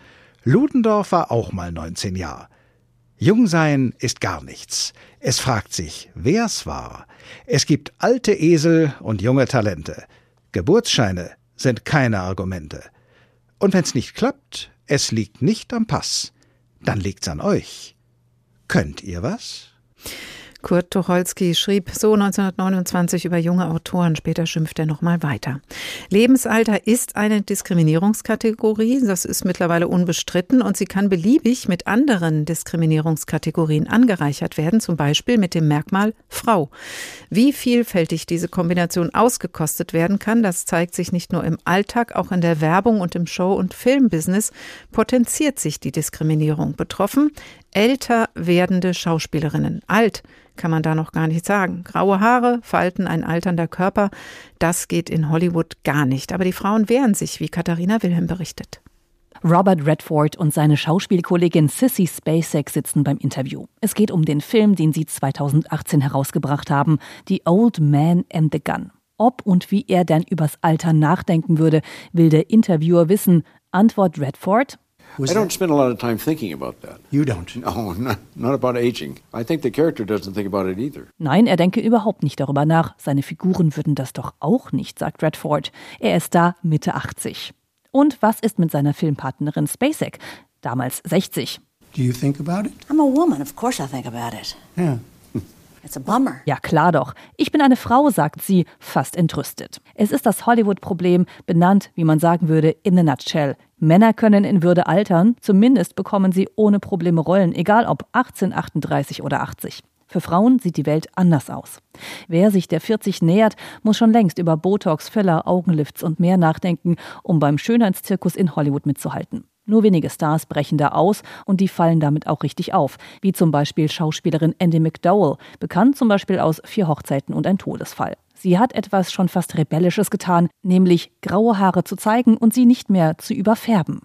Ludendorff war auch mal neunzehn Jahre. Jung sein ist gar nichts. Es fragt sich, wer's war. Es gibt alte Esel und junge Talente. Geburtsscheine sind keine Argumente. Und wenn's nicht klappt, es liegt nicht am Pass, dann liegt's an euch. Könnt ihr was? Kurt Tucholsky schrieb so 1929 über junge Autoren, später schimpft er nochmal weiter. Lebensalter ist eine Diskriminierungskategorie, das ist mittlerweile unbestritten und sie kann beliebig mit anderen Diskriminierungskategorien angereichert werden, zum Beispiel mit dem Merkmal Frau. Wie vielfältig diese Kombination ausgekostet werden kann, das zeigt sich nicht nur im Alltag, auch in der Werbung und im Show- und Filmbusiness potenziert sich die Diskriminierung. Betroffen älter werdende Schauspielerinnen. Alt kann man da noch gar nicht sagen. Graue Haare, Falten, ein alternder Körper, das geht in Hollywood gar nicht. Aber die Frauen wehren sich, wie Katharina Wilhelm berichtet. Robert Redford und seine Schauspielkollegin Sissy Spacek sitzen beim Interview. Es geht um den Film, den sie 2018 herausgebracht haben, The Old Man and the Gun. Ob und wie er denn übers Alter nachdenken würde, will der Interviewer wissen. Antwort Redford, Was I don't spend a lot of time thinking about that. You don't? No, not, not about aging. I think the character doesn't think about it either. Nein, er denke überhaupt nicht darüber nach. Seine Figuren würden das doch auch nicht, sagt Redford. Er ist da Mitte 80. Und was ist mit seiner Filmpartnerin Spacek? Damals 60. Do you think about it? I'm a woman, of course I think about it. Yeah. Ja, klar doch. Ich bin eine Frau, sagt sie, fast entrüstet. Es ist das Hollywood-Problem, benannt, wie man sagen würde, in a nutshell. Männer können in Würde altern, zumindest bekommen sie ohne Probleme Rollen, egal ob 18, 38 oder 80. Für Frauen sieht die Welt anders aus. Wer sich der 40 nähert, muss schon längst über Botox, Filler, Augenlifts und mehr nachdenken, um beim Schönheitszirkus in Hollywood mitzuhalten. Nur wenige Stars brechen da aus und die fallen damit auch richtig auf, wie zum Beispiel Schauspielerin Andy McDowell, bekannt zum Beispiel aus Vier Hochzeiten und ein Todesfall. Sie hat etwas schon fast Rebellisches getan, nämlich graue Haare zu zeigen und sie nicht mehr zu überfärben.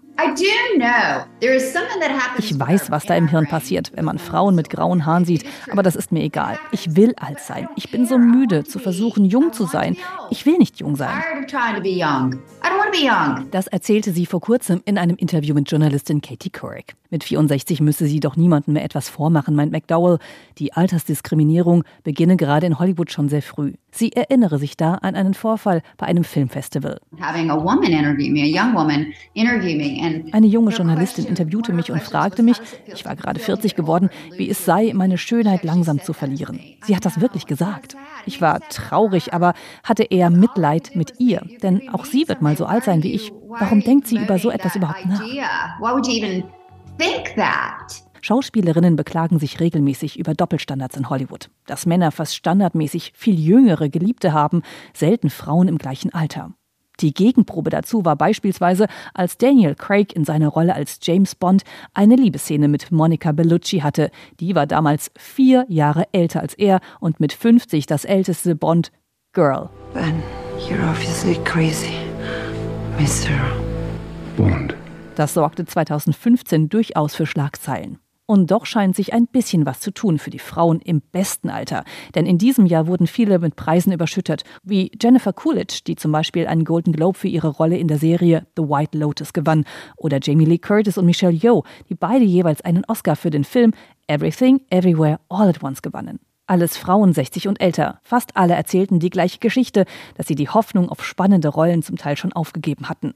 Ich weiß, was da im Hirn passiert, wenn man Frauen mit grauen Haaren sieht, aber das ist mir egal. Ich will alt sein. Ich bin so müde zu versuchen, jung zu sein. Ich will nicht jung sein. Das erzählte sie vor kurzem in einem Interview mit Journalistin Katie Couric. Mit 64 müsse sie doch niemandem mehr etwas vormachen, meint McDowell. Die Altersdiskriminierung beginne gerade in Hollywood schon sehr früh. Sie erinnere sich da an einen Vorfall bei einem Filmfestival. Eine junge Journalistin interviewte mich und fragte mich, ich war gerade 40 geworden, wie es sei, meine Schönheit langsam zu verlieren. Sie hat das wirklich gesagt. Ich war traurig, aber hatte eher Mitleid mit ihr, denn auch sie wird mal so alt sein wie ich. Warum denkt sie über so etwas überhaupt nach? Schauspielerinnen beklagen sich regelmäßig über Doppelstandards in Hollywood. Dass Männer fast standardmäßig viel jüngere Geliebte haben, selten Frauen im gleichen Alter. Die Gegenprobe dazu war beispielsweise, als Daniel Craig in seiner Rolle als James Bond eine Liebesszene mit Monica Bellucci hatte. Die war damals vier Jahre älter als er und mit 50 das älteste Bond Girl. Ben, you're obviously crazy, Mr. Bond. Das sorgte 2015 durchaus für Schlagzeilen. Und doch scheint sich ein bisschen was zu tun für die Frauen im besten Alter. Denn in diesem Jahr wurden viele mit Preisen überschüttet, wie Jennifer Coolidge, die zum Beispiel einen Golden Globe für ihre Rolle in der Serie The White Lotus gewann, oder Jamie Lee Curtis und Michelle Yeoh, die beide jeweils einen Oscar für den Film Everything, Everywhere, All at Once gewannen. Alles Frauen 60 und älter. Fast alle erzählten die gleiche Geschichte, dass sie die Hoffnung auf spannende Rollen zum Teil schon aufgegeben hatten.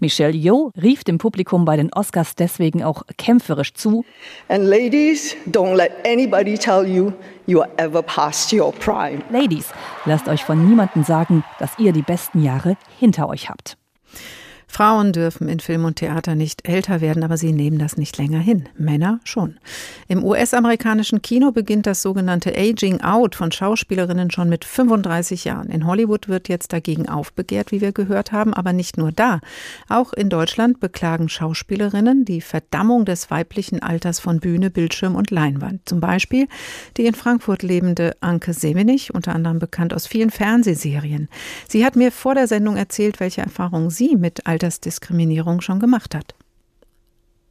Michelle Yeoh rief dem Publikum bei den Oscars deswegen auch kämpferisch zu. Ladies, don't let anybody tell you you are ever past your prime. Ladies, lasst euch von niemandem sagen, dass ihr die besten Jahre hinter euch habt. Frauen dürfen in Film und Theater nicht älter werden, aber sie nehmen das nicht länger hin. Männer schon. Im US-amerikanischen Kino beginnt das sogenannte Aging Out von Schauspielerinnen schon mit 35 Jahren. In Hollywood wird jetzt dagegen aufbegehrt, wie wir gehört haben, aber nicht nur da. Auch in Deutschland beklagen Schauspielerinnen die Verdammung des weiblichen Alters von Bühne, Bildschirm und Leinwand. Zum Beispiel die in Frankfurt lebende Anke Semenich, unter anderem bekannt aus vielen Fernsehserien. Sie hat mir vor der Sendung erzählt, welche Erfahrungen sie mit Altersdiskriminierung schon gemacht hat.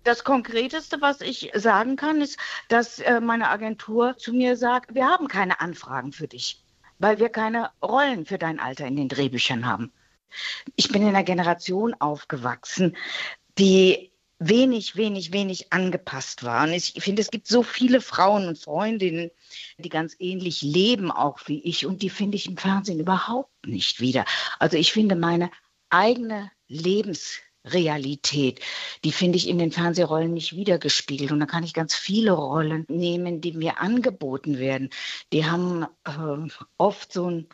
Das Konkreteste, was ich sagen kann, ist, dass äh, meine Agentur zu mir sagt, wir haben keine Anfragen für dich, weil wir keine Rollen für dein Alter in den Drehbüchern haben. Ich bin in einer Generation aufgewachsen, die wenig, wenig, wenig angepasst war. Und ich finde, es gibt so viele Frauen und Freundinnen, die ganz ähnlich leben, auch wie ich. Und die finde ich im Fernsehen überhaupt nicht wieder. Also ich finde meine eigene Realität. Die finde ich in den Fernsehrollen nicht wiedergespiegelt. Und da kann ich ganz viele Rollen nehmen, die mir angeboten werden. Die haben äh, oft so ein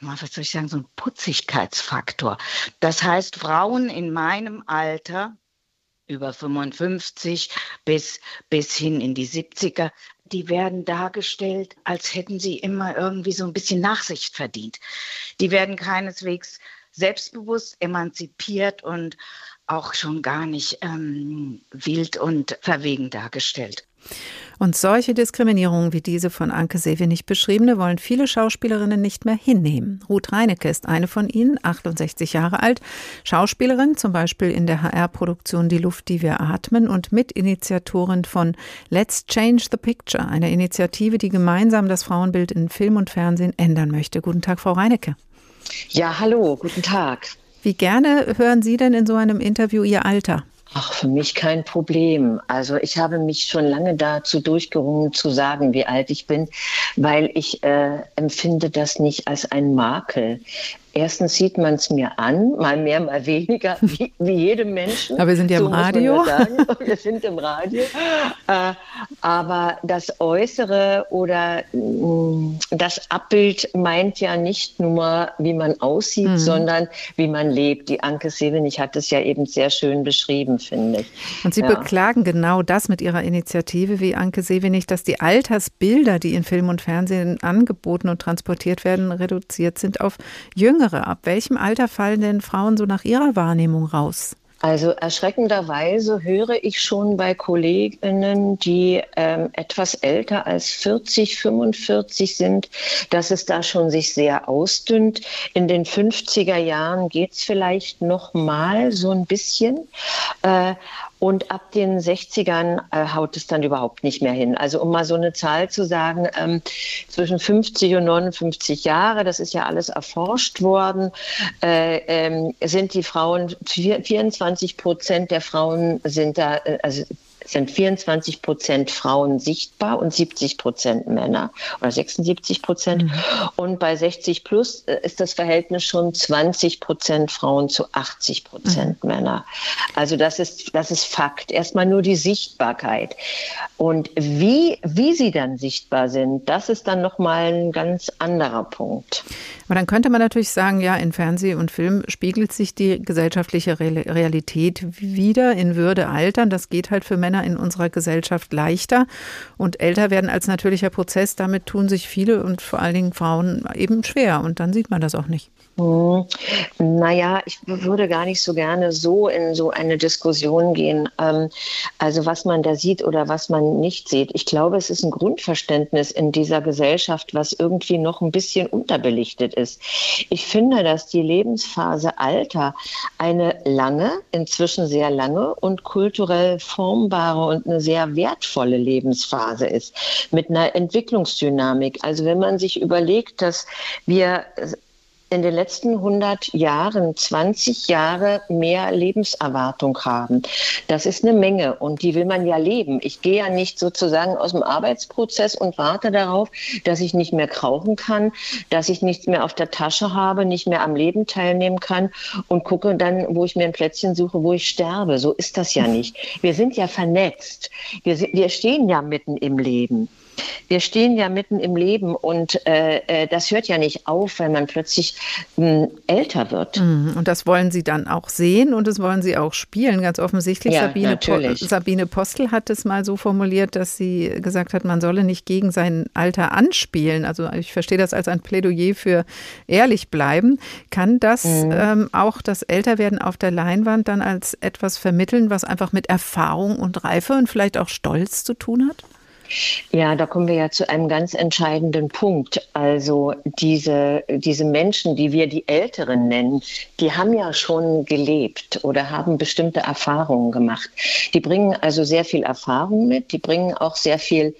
was soll ich sagen, so ein Putzigkeitsfaktor. Das heißt, Frauen in meinem Alter, über 55 bis, bis hin in die 70er, die werden dargestellt, als hätten sie immer irgendwie so ein bisschen Nachsicht verdient. Die werden keineswegs selbstbewusst, emanzipiert und auch schon gar nicht ähm, wild und verwegen dargestellt. Und solche Diskriminierungen wie diese von Anke Sevenig beschriebene wollen viele Schauspielerinnen nicht mehr hinnehmen. Ruth Reinecke ist eine von ihnen, 68 Jahre alt, Schauspielerin, zum Beispiel in der HR-Produktion Die Luft, die wir atmen und Mitinitiatorin von Let's Change the Picture, einer Initiative, die gemeinsam das Frauenbild in Film und Fernsehen ändern möchte. Guten Tag, Frau Reinecke. Ja, hallo, guten Tag. Wie gerne hören Sie denn in so einem Interview Ihr Alter? Ach, für mich kein Problem. Also ich habe mich schon lange dazu durchgerungen zu sagen, wie alt ich bin, weil ich äh, empfinde das nicht als ein Makel. Erstens sieht man es mir an, mal mehr, mal weniger, wie, wie jedem Menschen. Aber wir sind ja so im Radio. wir sind im Radio. Äh, aber das Äußere oder mh, das Abbild meint ja nicht nur, wie man aussieht, mhm. sondern wie man lebt. Die Anke Sevenig hat es ja eben sehr schön beschrieben, finde ich. Und Sie ja. beklagen genau das mit Ihrer Initiative, wie Anke Sevenig, dass die Altersbilder, die in Film und Fernsehen angeboten und transportiert werden, reduziert sind auf jüngere Jüngere. Ab welchem Alter fallen denn Frauen so nach ihrer Wahrnehmung raus? Also erschreckenderweise höre ich schon bei Kolleginnen, die ähm, etwas älter als 40, 45 sind, dass es da schon sich sehr ausdünnt. In den 50er Jahren geht es vielleicht noch mal so ein bisschen. Äh, und ab den 60ern äh, haut es dann überhaupt nicht mehr hin. Also um mal so eine Zahl zu sagen, ähm, zwischen 50 und 59 Jahre, das ist ja alles erforscht worden, äh, ähm, sind die Frauen, 24 Prozent der Frauen sind da, äh, also sind 24 Prozent Frauen sichtbar und 70 Prozent Männer oder 76 Prozent. Mhm. Und bei 60 plus äh, ist das Verhältnis schon 20 Prozent Frauen zu 80 Prozent mhm. Männer. Also das ist, das ist Fakt. Erstmal nur die Sichtbarkeit. Und wie, wie sie dann sichtbar sind, das ist dann nochmal ein ganz anderer Punkt. Aber dann könnte man natürlich sagen, ja, in Fernseh und Film spiegelt sich die gesellschaftliche Realität wieder in Würde altern. Das geht halt für Männer Männer in unserer Gesellschaft leichter und älter werden als natürlicher Prozess. Damit tun sich viele und vor allen Dingen Frauen eben schwer und dann sieht man das auch nicht. Hm. Naja, ich würde gar nicht so gerne so in so eine Diskussion gehen. Ähm, also was man da sieht oder was man nicht sieht. Ich glaube, es ist ein Grundverständnis in dieser Gesellschaft, was irgendwie noch ein bisschen unterbelichtet ist. Ich finde, dass die Lebensphase Alter eine lange, inzwischen sehr lange und kulturell formbare und eine sehr wertvolle Lebensphase ist mit einer Entwicklungsdynamik. Also wenn man sich überlegt, dass wir in den letzten 100 Jahren 20 Jahre mehr Lebenserwartung haben. Das ist eine Menge und die will man ja leben. Ich gehe ja nicht sozusagen aus dem Arbeitsprozess und warte darauf, dass ich nicht mehr krauchen kann, dass ich nichts mehr auf der Tasche habe, nicht mehr am Leben teilnehmen kann und gucke dann, wo ich mir ein Plätzchen suche, wo ich sterbe. So ist das ja nicht. Wir sind ja vernetzt. Wir, wir stehen ja mitten im Leben wir stehen ja mitten im Leben und äh, äh, das hört ja nicht auf, wenn man plötzlich äh, älter wird. Mhm. Und das wollen Sie dann auch sehen und das wollen Sie auch spielen, ganz offensichtlich. Ja, Sabine, po Sabine Postel hat es mal so formuliert, dass sie gesagt hat, man solle nicht gegen sein Alter anspielen. Also ich verstehe das als ein Plädoyer für ehrlich bleiben. Kann das mhm. ähm, auch das Älterwerden auf der Leinwand dann als etwas vermitteln, was einfach mit Erfahrung und Reife und vielleicht auch Stolz zu tun hat? Ja, da kommen wir ja zu einem ganz entscheidenden Punkt. Also diese, diese Menschen, die wir die Älteren nennen, die haben ja schon gelebt oder haben bestimmte Erfahrungen gemacht. Die bringen also sehr viel Erfahrung mit, die bringen auch sehr viel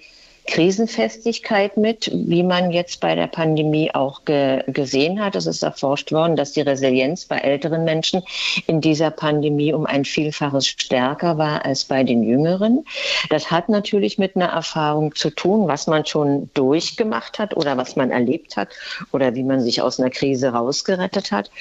Krisenfestigkeit mit, wie man jetzt bei der Pandemie auch ge gesehen hat. Es ist erforscht worden, dass die Resilienz bei älteren Menschen in dieser Pandemie um ein Vielfaches stärker war als bei den Jüngeren. Das hat natürlich mit einer Erfahrung zu tun, was man schon durchgemacht hat oder was man erlebt hat oder wie man sich aus einer Krise rausgerettet hat.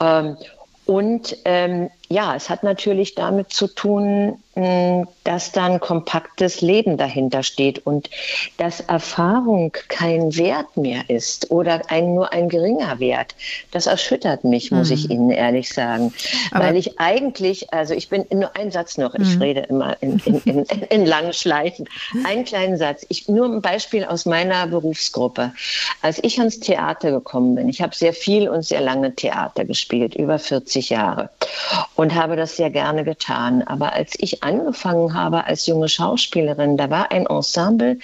Ähm, und ähm, ja, es hat natürlich damit zu tun, dass da ein kompaktes Leben dahinter steht und dass Erfahrung kein Wert mehr ist oder ein, nur ein geringer Wert. Das erschüttert mich, muss mhm. ich Ihnen ehrlich sagen. Aber Weil ich eigentlich, also ich bin, nur ein Satz noch, ich mhm. rede immer in, in, in, in, langen Schleifen. Einen kleinen Satz. Ich, nur ein Beispiel aus meiner Berufsgruppe. Als ich ans Theater gekommen bin, ich habe sehr viel und sehr lange Theater gespielt, über 40 Jahre und habe das sehr gerne getan. Aber als ich angefangen habe als junge Schauspielerin, da war ein Ensemble,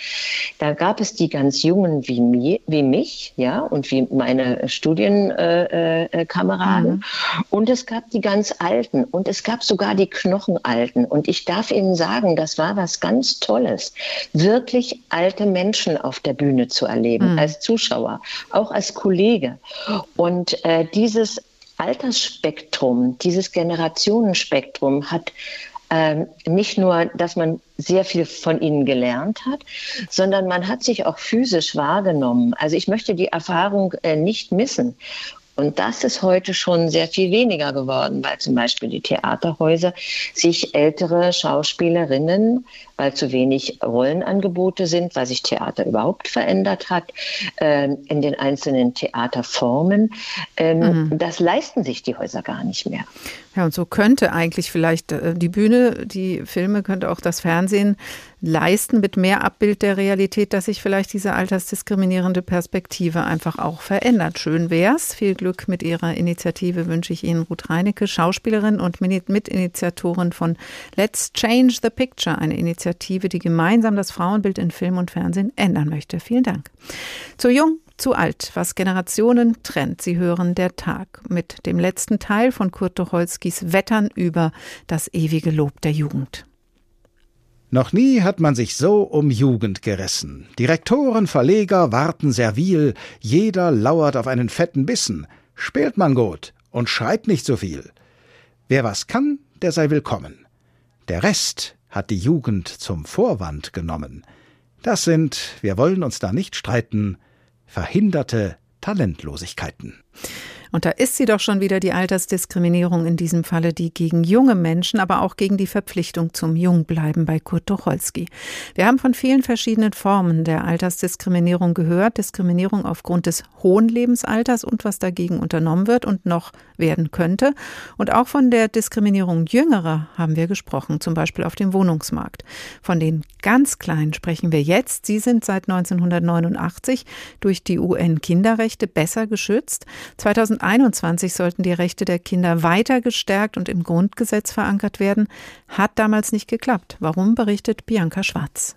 da gab es die ganz Jungen wie, mir, wie mich, ja, und wie meine Studienkameraden. Äh, äh, mhm. Und es gab die ganz Alten und es gab sogar die Knochenalten. Und ich darf Ihnen sagen, das war was ganz Tolles, wirklich alte Menschen auf der Bühne zu erleben, mhm. als Zuschauer, auch als Kollege. Und äh, dieses Altersspektrum, dieses Generationenspektrum hat ähm, nicht nur, dass man sehr viel von ihnen gelernt hat, sondern man hat sich auch physisch wahrgenommen. Also ich möchte die Erfahrung äh, nicht missen. Und das ist heute schon sehr viel weniger geworden, weil zum Beispiel die Theaterhäuser sich ältere Schauspielerinnen, weil zu wenig Rollenangebote sind, weil sich Theater überhaupt verändert hat äh, in den einzelnen Theaterformen, ähm, mhm. das leisten sich die Häuser gar nicht mehr. Ja, und so könnte eigentlich vielleicht äh, die Bühne, die Filme, könnte auch das Fernsehen leisten mit mehr Abbild der Realität, dass sich vielleicht diese altersdiskriminierende Perspektive einfach auch verändert. Schön wär's. Viel Glück mit Ihrer Initiative wünsche ich Ihnen, Ruth Reinecke, Schauspielerin und Mitinitiatorin von Let's Change the Picture, eine Initiative, die gemeinsam das Frauenbild in Film und Fernsehen ändern möchte. Vielen Dank. Zu jung, zu alt, was Generationen trennt. Sie hören der Tag mit dem letzten Teil von Kurt Tucholskys Wettern über das ewige Lob der Jugend. Noch nie hat man sich so um Jugend gerissen. Direktoren, Verleger warten servil, jeder lauert auf einen fetten Bissen. Spielt man gut und schreit nicht so viel. Wer was kann, der sei willkommen. Der Rest hat die Jugend zum Vorwand genommen. Das sind, wir wollen uns da nicht streiten, verhinderte Talentlosigkeiten. Und da ist sie doch schon wieder die Altersdiskriminierung in diesem Falle, die gegen junge Menschen, aber auch gegen die Verpflichtung zum Jungbleiben bei Kurt Tucholsky. Wir haben von vielen verschiedenen Formen der Altersdiskriminierung gehört. Diskriminierung aufgrund des hohen Lebensalters und was dagegen unternommen wird und noch werden könnte. Und auch von der Diskriminierung jüngerer haben wir gesprochen, zum Beispiel auf dem Wohnungsmarkt. Von den ganz Kleinen sprechen wir jetzt. Sie sind seit 1989 durch die UN-Kinderrechte besser geschützt. 2000 2021 sollten die Rechte der Kinder weiter gestärkt und im Grundgesetz verankert werden. Hat damals nicht geklappt. Warum berichtet Bianca Schwarz?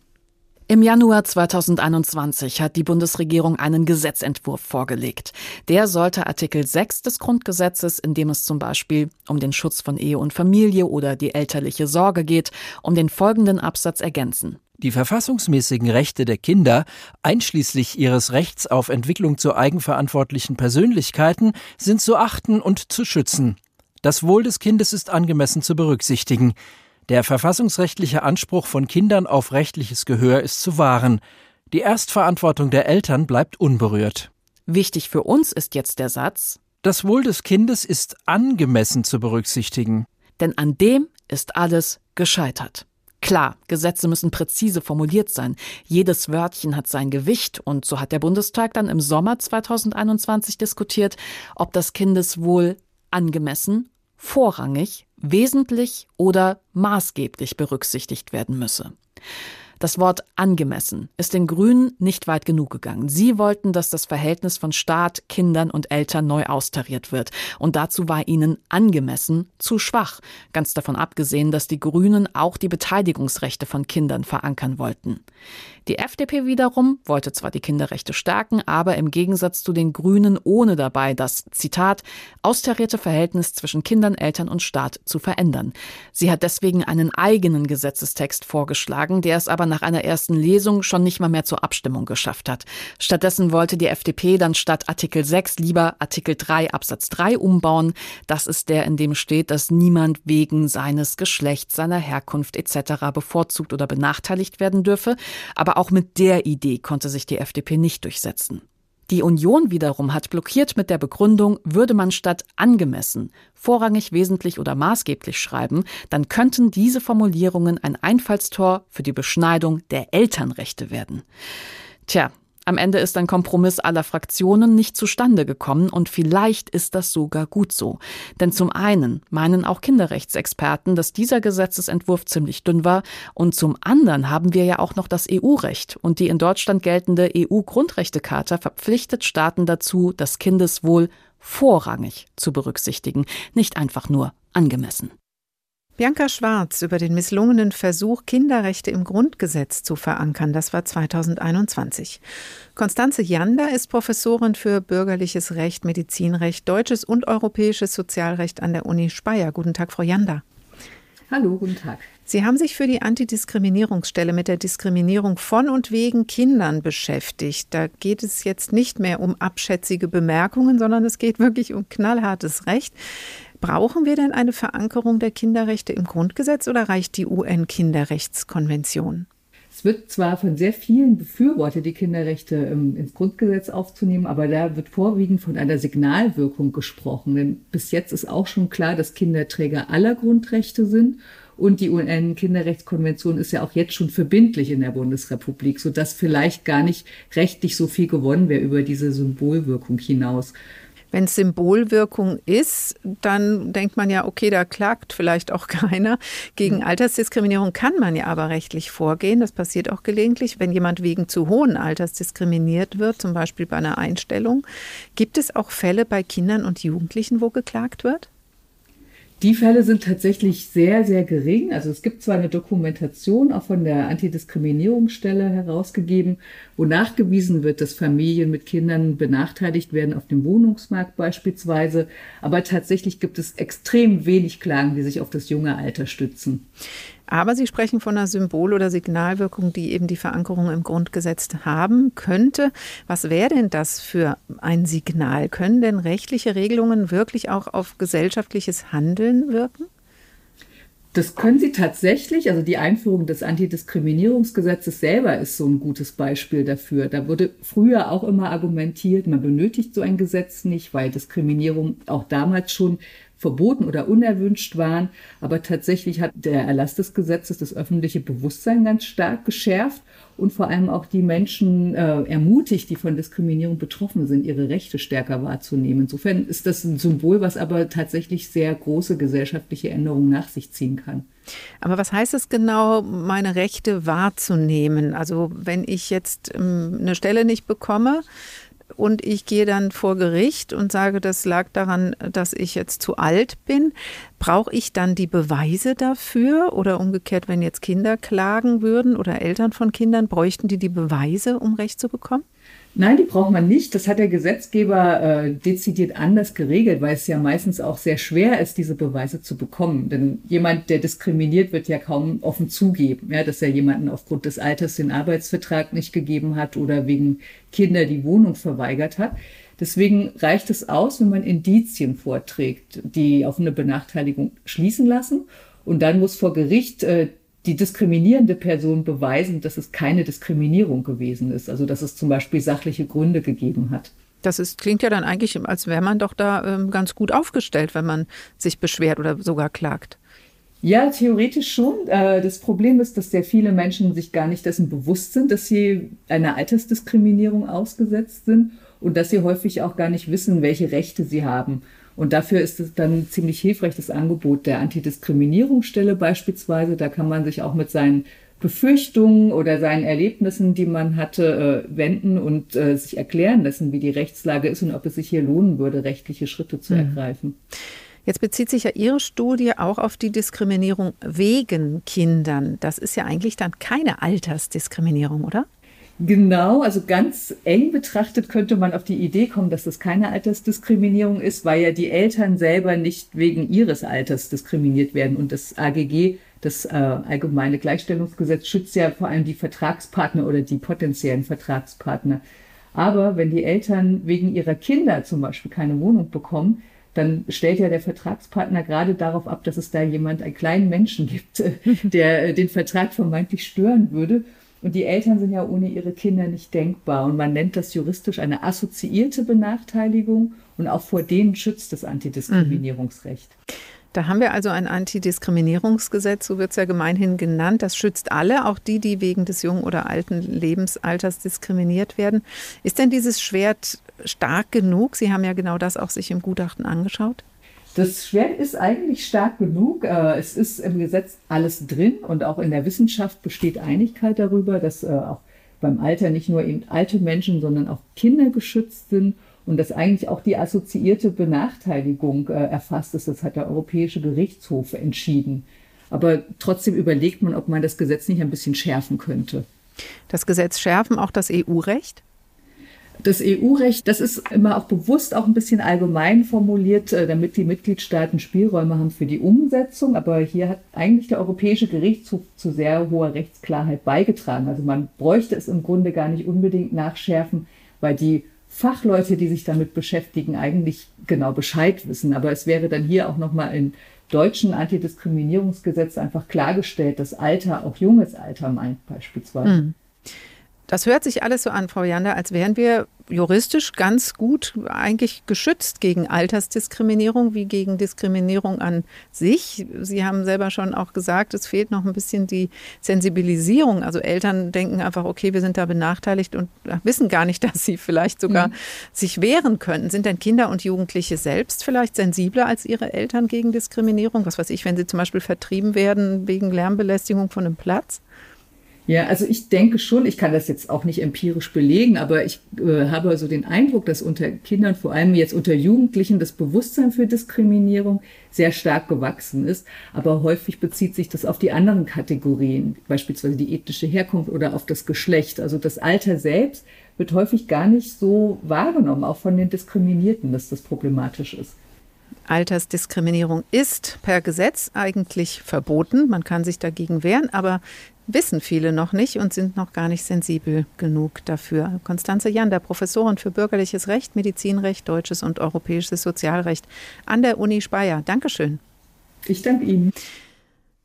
Im Januar 2021 hat die Bundesregierung einen Gesetzentwurf vorgelegt. Der sollte Artikel 6 des Grundgesetzes, in dem es zum Beispiel um den Schutz von Ehe und Familie oder die elterliche Sorge geht, um den folgenden Absatz ergänzen. Die verfassungsmäßigen Rechte der Kinder, einschließlich ihres Rechts auf Entwicklung zu eigenverantwortlichen Persönlichkeiten, sind zu achten und zu schützen. Das Wohl des Kindes ist angemessen zu berücksichtigen. Der verfassungsrechtliche Anspruch von Kindern auf rechtliches Gehör ist zu wahren. Die Erstverantwortung der Eltern bleibt unberührt. Wichtig für uns ist jetzt der Satz Das Wohl des Kindes ist angemessen zu berücksichtigen. Denn an dem ist alles gescheitert. Klar, Gesetze müssen präzise formuliert sein. Jedes Wörtchen hat sein Gewicht und so hat der Bundestag dann im Sommer 2021 diskutiert, ob das Kindeswohl angemessen vorrangig, wesentlich oder maßgeblich berücksichtigt werden müsse. Das Wort angemessen ist den Grünen nicht weit genug gegangen. Sie wollten, dass das Verhältnis von Staat, Kindern und Eltern neu austariert wird. Und dazu war ihnen angemessen zu schwach. Ganz davon abgesehen, dass die Grünen auch die Beteiligungsrechte von Kindern verankern wollten. Die FDP wiederum wollte zwar die Kinderrechte stärken, aber im Gegensatz zu den Grünen ohne dabei das, Zitat, austarierte Verhältnis zwischen Kindern, Eltern und Staat zu verändern. Sie hat deswegen einen eigenen Gesetzestext vorgeschlagen, der es aber nach einer ersten Lesung schon nicht mal mehr zur Abstimmung geschafft hat. Stattdessen wollte die FDP dann statt Artikel 6 lieber Artikel 3 Absatz 3 umbauen. Das ist der, in dem steht, dass niemand wegen seines Geschlechts, seiner Herkunft etc. bevorzugt oder benachteiligt werden dürfe. Aber auch mit der Idee konnte sich die FDP nicht durchsetzen. Die Union wiederum hat blockiert mit der Begründung, würde man statt angemessen vorrangig, wesentlich oder maßgeblich schreiben, dann könnten diese Formulierungen ein Einfallstor für die Beschneidung der Elternrechte werden. Tja, am Ende ist ein Kompromiss aller Fraktionen nicht zustande gekommen und vielleicht ist das sogar gut so. Denn zum einen meinen auch Kinderrechtsexperten, dass dieser Gesetzesentwurf ziemlich dünn war und zum anderen haben wir ja auch noch das EU-Recht und die in Deutschland geltende EU-Grundrechtecharta verpflichtet Staaten dazu, das Kindeswohl vorrangig zu berücksichtigen, nicht einfach nur angemessen. Bianca Schwarz über den misslungenen Versuch, Kinderrechte im Grundgesetz zu verankern. Das war 2021. Konstanze Jander ist Professorin für bürgerliches Recht, Medizinrecht, deutsches und europäisches Sozialrecht an der Uni Speyer. Guten Tag, Frau Jander. Hallo, guten Tag. Sie haben sich für die Antidiskriminierungsstelle mit der Diskriminierung von und wegen Kindern beschäftigt. Da geht es jetzt nicht mehr um abschätzige Bemerkungen, sondern es geht wirklich um knallhartes Recht. Brauchen wir denn eine Verankerung der Kinderrechte im Grundgesetz oder reicht die UN-Kinderrechtskonvention? Es wird zwar von sehr vielen befürwortet, die Kinderrechte ähm, ins Grundgesetz aufzunehmen, aber da wird vorwiegend von einer Signalwirkung gesprochen. Denn bis jetzt ist auch schon klar, dass Kinder Träger aller Grundrechte sind. Und die UN-Kinderrechtskonvention ist ja auch jetzt schon verbindlich in der Bundesrepublik, sodass vielleicht gar nicht rechtlich so viel gewonnen wäre über diese Symbolwirkung hinaus. Wenn es Symbolwirkung ist, dann denkt man ja, okay, da klagt vielleicht auch keiner. Gegen mhm. Altersdiskriminierung kann man ja aber rechtlich vorgehen. Das passiert auch gelegentlich, wenn jemand wegen zu hohen Alters diskriminiert wird, zum Beispiel bei einer Einstellung. Gibt es auch Fälle bei Kindern und Jugendlichen, wo geklagt wird? Die Fälle sind tatsächlich sehr, sehr gering. Also es gibt zwar eine Dokumentation auch von der Antidiskriminierungsstelle herausgegeben, wo nachgewiesen wird, dass Familien mit Kindern benachteiligt werden auf dem Wohnungsmarkt beispielsweise. Aber tatsächlich gibt es extrem wenig Klagen, die sich auf das junge Alter stützen. Aber Sie sprechen von einer Symbol- oder Signalwirkung, die eben die Verankerung im Grundgesetz haben könnte. Was wäre denn das für ein Signal? Können denn rechtliche Regelungen wirklich auch auf gesellschaftliches Handeln wirken? Das können sie tatsächlich. Also die Einführung des Antidiskriminierungsgesetzes selber ist so ein gutes Beispiel dafür. Da wurde früher auch immer argumentiert, man benötigt so ein Gesetz nicht, weil Diskriminierung auch damals schon verboten oder unerwünscht waren. Aber tatsächlich hat der Erlass des Gesetzes das öffentliche Bewusstsein ganz stark geschärft und vor allem auch die Menschen äh, ermutigt, die von Diskriminierung betroffen sind, ihre Rechte stärker wahrzunehmen. Insofern ist das ein Symbol, was aber tatsächlich sehr große gesellschaftliche Änderungen nach sich ziehen kann. Aber was heißt es genau, meine Rechte wahrzunehmen? Also wenn ich jetzt ähm, eine Stelle nicht bekomme, und ich gehe dann vor Gericht und sage, das lag daran, dass ich jetzt zu alt bin. Brauche ich dann die Beweise dafür oder umgekehrt, wenn jetzt Kinder klagen würden oder Eltern von Kindern, bräuchten die die Beweise, um Recht zu bekommen? Nein, die braucht man nicht. Das hat der Gesetzgeber äh, dezidiert anders geregelt, weil es ja meistens auch sehr schwer ist, diese Beweise zu bekommen. Denn jemand, der diskriminiert, wird ja kaum offen zugeben, ja, dass er jemanden aufgrund des Alters den Arbeitsvertrag nicht gegeben hat oder wegen Kinder die Wohnung verweigert hat. Deswegen reicht es aus, wenn man Indizien vorträgt, die auf eine Benachteiligung schließen lassen. Und dann muss vor Gericht äh, die diskriminierende Person beweisen, dass es keine Diskriminierung gewesen ist, also dass es zum Beispiel sachliche Gründe gegeben hat. Das ist, klingt ja dann eigentlich, als wäre man doch da ähm, ganz gut aufgestellt, wenn man sich beschwert oder sogar klagt. Ja, theoretisch schon. Äh, das Problem ist, dass sehr viele Menschen sich gar nicht dessen bewusst sind, dass sie einer Altersdiskriminierung ausgesetzt sind und dass sie häufig auch gar nicht wissen, welche Rechte sie haben. Und dafür ist es dann ziemlich hilfreich, das Angebot der Antidiskriminierungsstelle beispielsweise. Da kann man sich auch mit seinen Befürchtungen oder seinen Erlebnissen, die man hatte, äh, wenden und äh, sich erklären lassen, wie die Rechtslage ist und ob es sich hier lohnen würde, rechtliche Schritte zu mhm. ergreifen. Jetzt bezieht sich ja Ihre Studie auch auf die Diskriminierung wegen Kindern. Das ist ja eigentlich dann keine Altersdiskriminierung, oder? Genau, also ganz eng betrachtet könnte man auf die Idee kommen, dass das keine Altersdiskriminierung ist, weil ja die Eltern selber nicht wegen ihres Alters diskriminiert werden. Und das AGG, das äh, Allgemeine Gleichstellungsgesetz, schützt ja vor allem die Vertragspartner oder die potenziellen Vertragspartner. Aber wenn die Eltern wegen ihrer Kinder zum Beispiel keine Wohnung bekommen, dann stellt ja der Vertragspartner gerade darauf ab, dass es da jemand, einen kleinen Menschen gibt, der den Vertrag vermeintlich stören würde. Und die Eltern sind ja ohne ihre Kinder nicht denkbar. Und man nennt das juristisch eine assoziierte Benachteiligung. Und auch vor denen schützt das Antidiskriminierungsrecht. Mhm. Da haben wir also ein Antidiskriminierungsgesetz, so wird es ja gemeinhin genannt. Das schützt alle, auch die, die wegen des jungen oder alten Lebensalters diskriminiert werden. Ist denn dieses Schwert stark genug? Sie haben ja genau das auch sich im Gutachten angeschaut. Das Schwert ist eigentlich stark genug. Äh, es ist im Gesetz alles drin und auch in der Wissenschaft besteht Einigkeit darüber, dass äh, auch beim Alter nicht nur eben alte Menschen, sondern auch Kinder geschützt sind und dass eigentlich auch die assoziierte Benachteiligung äh, erfasst ist. Das hat der Europäische Gerichtshof entschieden. Aber trotzdem überlegt man, ob man das Gesetz nicht ein bisschen schärfen könnte. Das Gesetz schärfen auch das EU-Recht? Das EU-Recht, das ist immer auch bewusst auch ein bisschen allgemein formuliert, äh, damit die Mitgliedstaaten Spielräume haben für die Umsetzung. Aber hier hat eigentlich der Europäische Gerichtshof zu sehr hoher Rechtsklarheit beigetragen. Also man bräuchte es im Grunde gar nicht unbedingt nachschärfen, weil die Fachleute, die sich damit beschäftigen, eigentlich genau Bescheid wissen. Aber es wäre dann hier auch nochmal im deutschen Antidiskriminierungsgesetz einfach klargestellt, dass Alter auch junges Alter meint beispielsweise. Mhm. Das hört sich alles so an, Frau Jander, als wären wir juristisch ganz gut eigentlich geschützt gegen Altersdiskriminierung wie gegen Diskriminierung an sich. Sie haben selber schon auch gesagt, es fehlt noch ein bisschen die Sensibilisierung. Also Eltern denken einfach, okay, wir sind da benachteiligt und wissen gar nicht, dass sie vielleicht sogar mhm. sich wehren können. Sind denn Kinder und Jugendliche selbst vielleicht sensibler als ihre Eltern gegen Diskriminierung? Was weiß ich, wenn sie zum Beispiel vertrieben werden wegen Lärmbelästigung von einem Platz? Ja, also ich denke schon, ich kann das jetzt auch nicht empirisch belegen, aber ich äh, habe so den Eindruck, dass unter Kindern, vor allem jetzt unter Jugendlichen, das Bewusstsein für Diskriminierung sehr stark gewachsen ist. Aber häufig bezieht sich das auf die anderen Kategorien, beispielsweise die ethnische Herkunft oder auf das Geschlecht. Also das Alter selbst wird häufig gar nicht so wahrgenommen, auch von den Diskriminierten, dass das problematisch ist. Altersdiskriminierung ist per Gesetz eigentlich verboten. Man kann sich dagegen wehren, aber wissen viele noch nicht und sind noch gar nicht sensibel genug dafür. Konstanze Jan, der Professorin für bürgerliches Recht, Medizinrecht, deutsches und europäisches Sozialrecht an der Uni Speyer. Dankeschön. Ich danke Ihnen.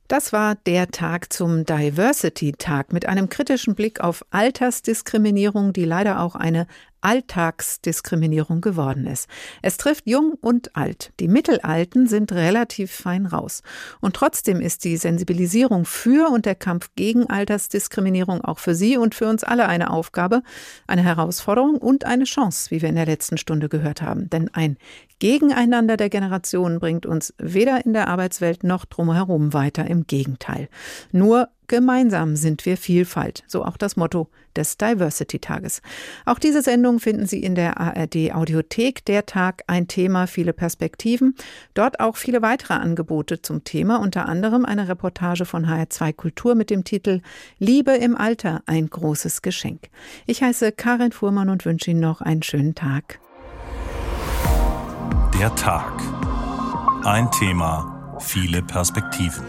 Das war der Tag zum Diversity-Tag mit einem kritischen Blick auf Altersdiskriminierung, die leider auch eine Alltagsdiskriminierung geworden ist. Es trifft jung und alt. Die Mittelalten sind relativ fein raus. Und trotzdem ist die Sensibilisierung für und der Kampf gegen Altersdiskriminierung auch für Sie und für uns alle eine Aufgabe, eine Herausforderung und eine Chance, wie wir in der letzten Stunde gehört haben. Denn ein Gegeneinander der Generationen bringt uns weder in der Arbeitswelt noch drumherum weiter. Im Gegenteil. Nur Gemeinsam sind wir Vielfalt, so auch das Motto des Diversity-Tages. Auch diese Sendung finden Sie in der ARD Audiothek. Der Tag ein Thema, viele Perspektiven. Dort auch viele weitere Angebote zum Thema, unter anderem eine Reportage von HR2 Kultur mit dem Titel Liebe im Alter, ein großes Geschenk. Ich heiße Karin Fuhrmann und wünsche Ihnen noch einen schönen Tag. Der Tag. Ein Thema, viele Perspektiven.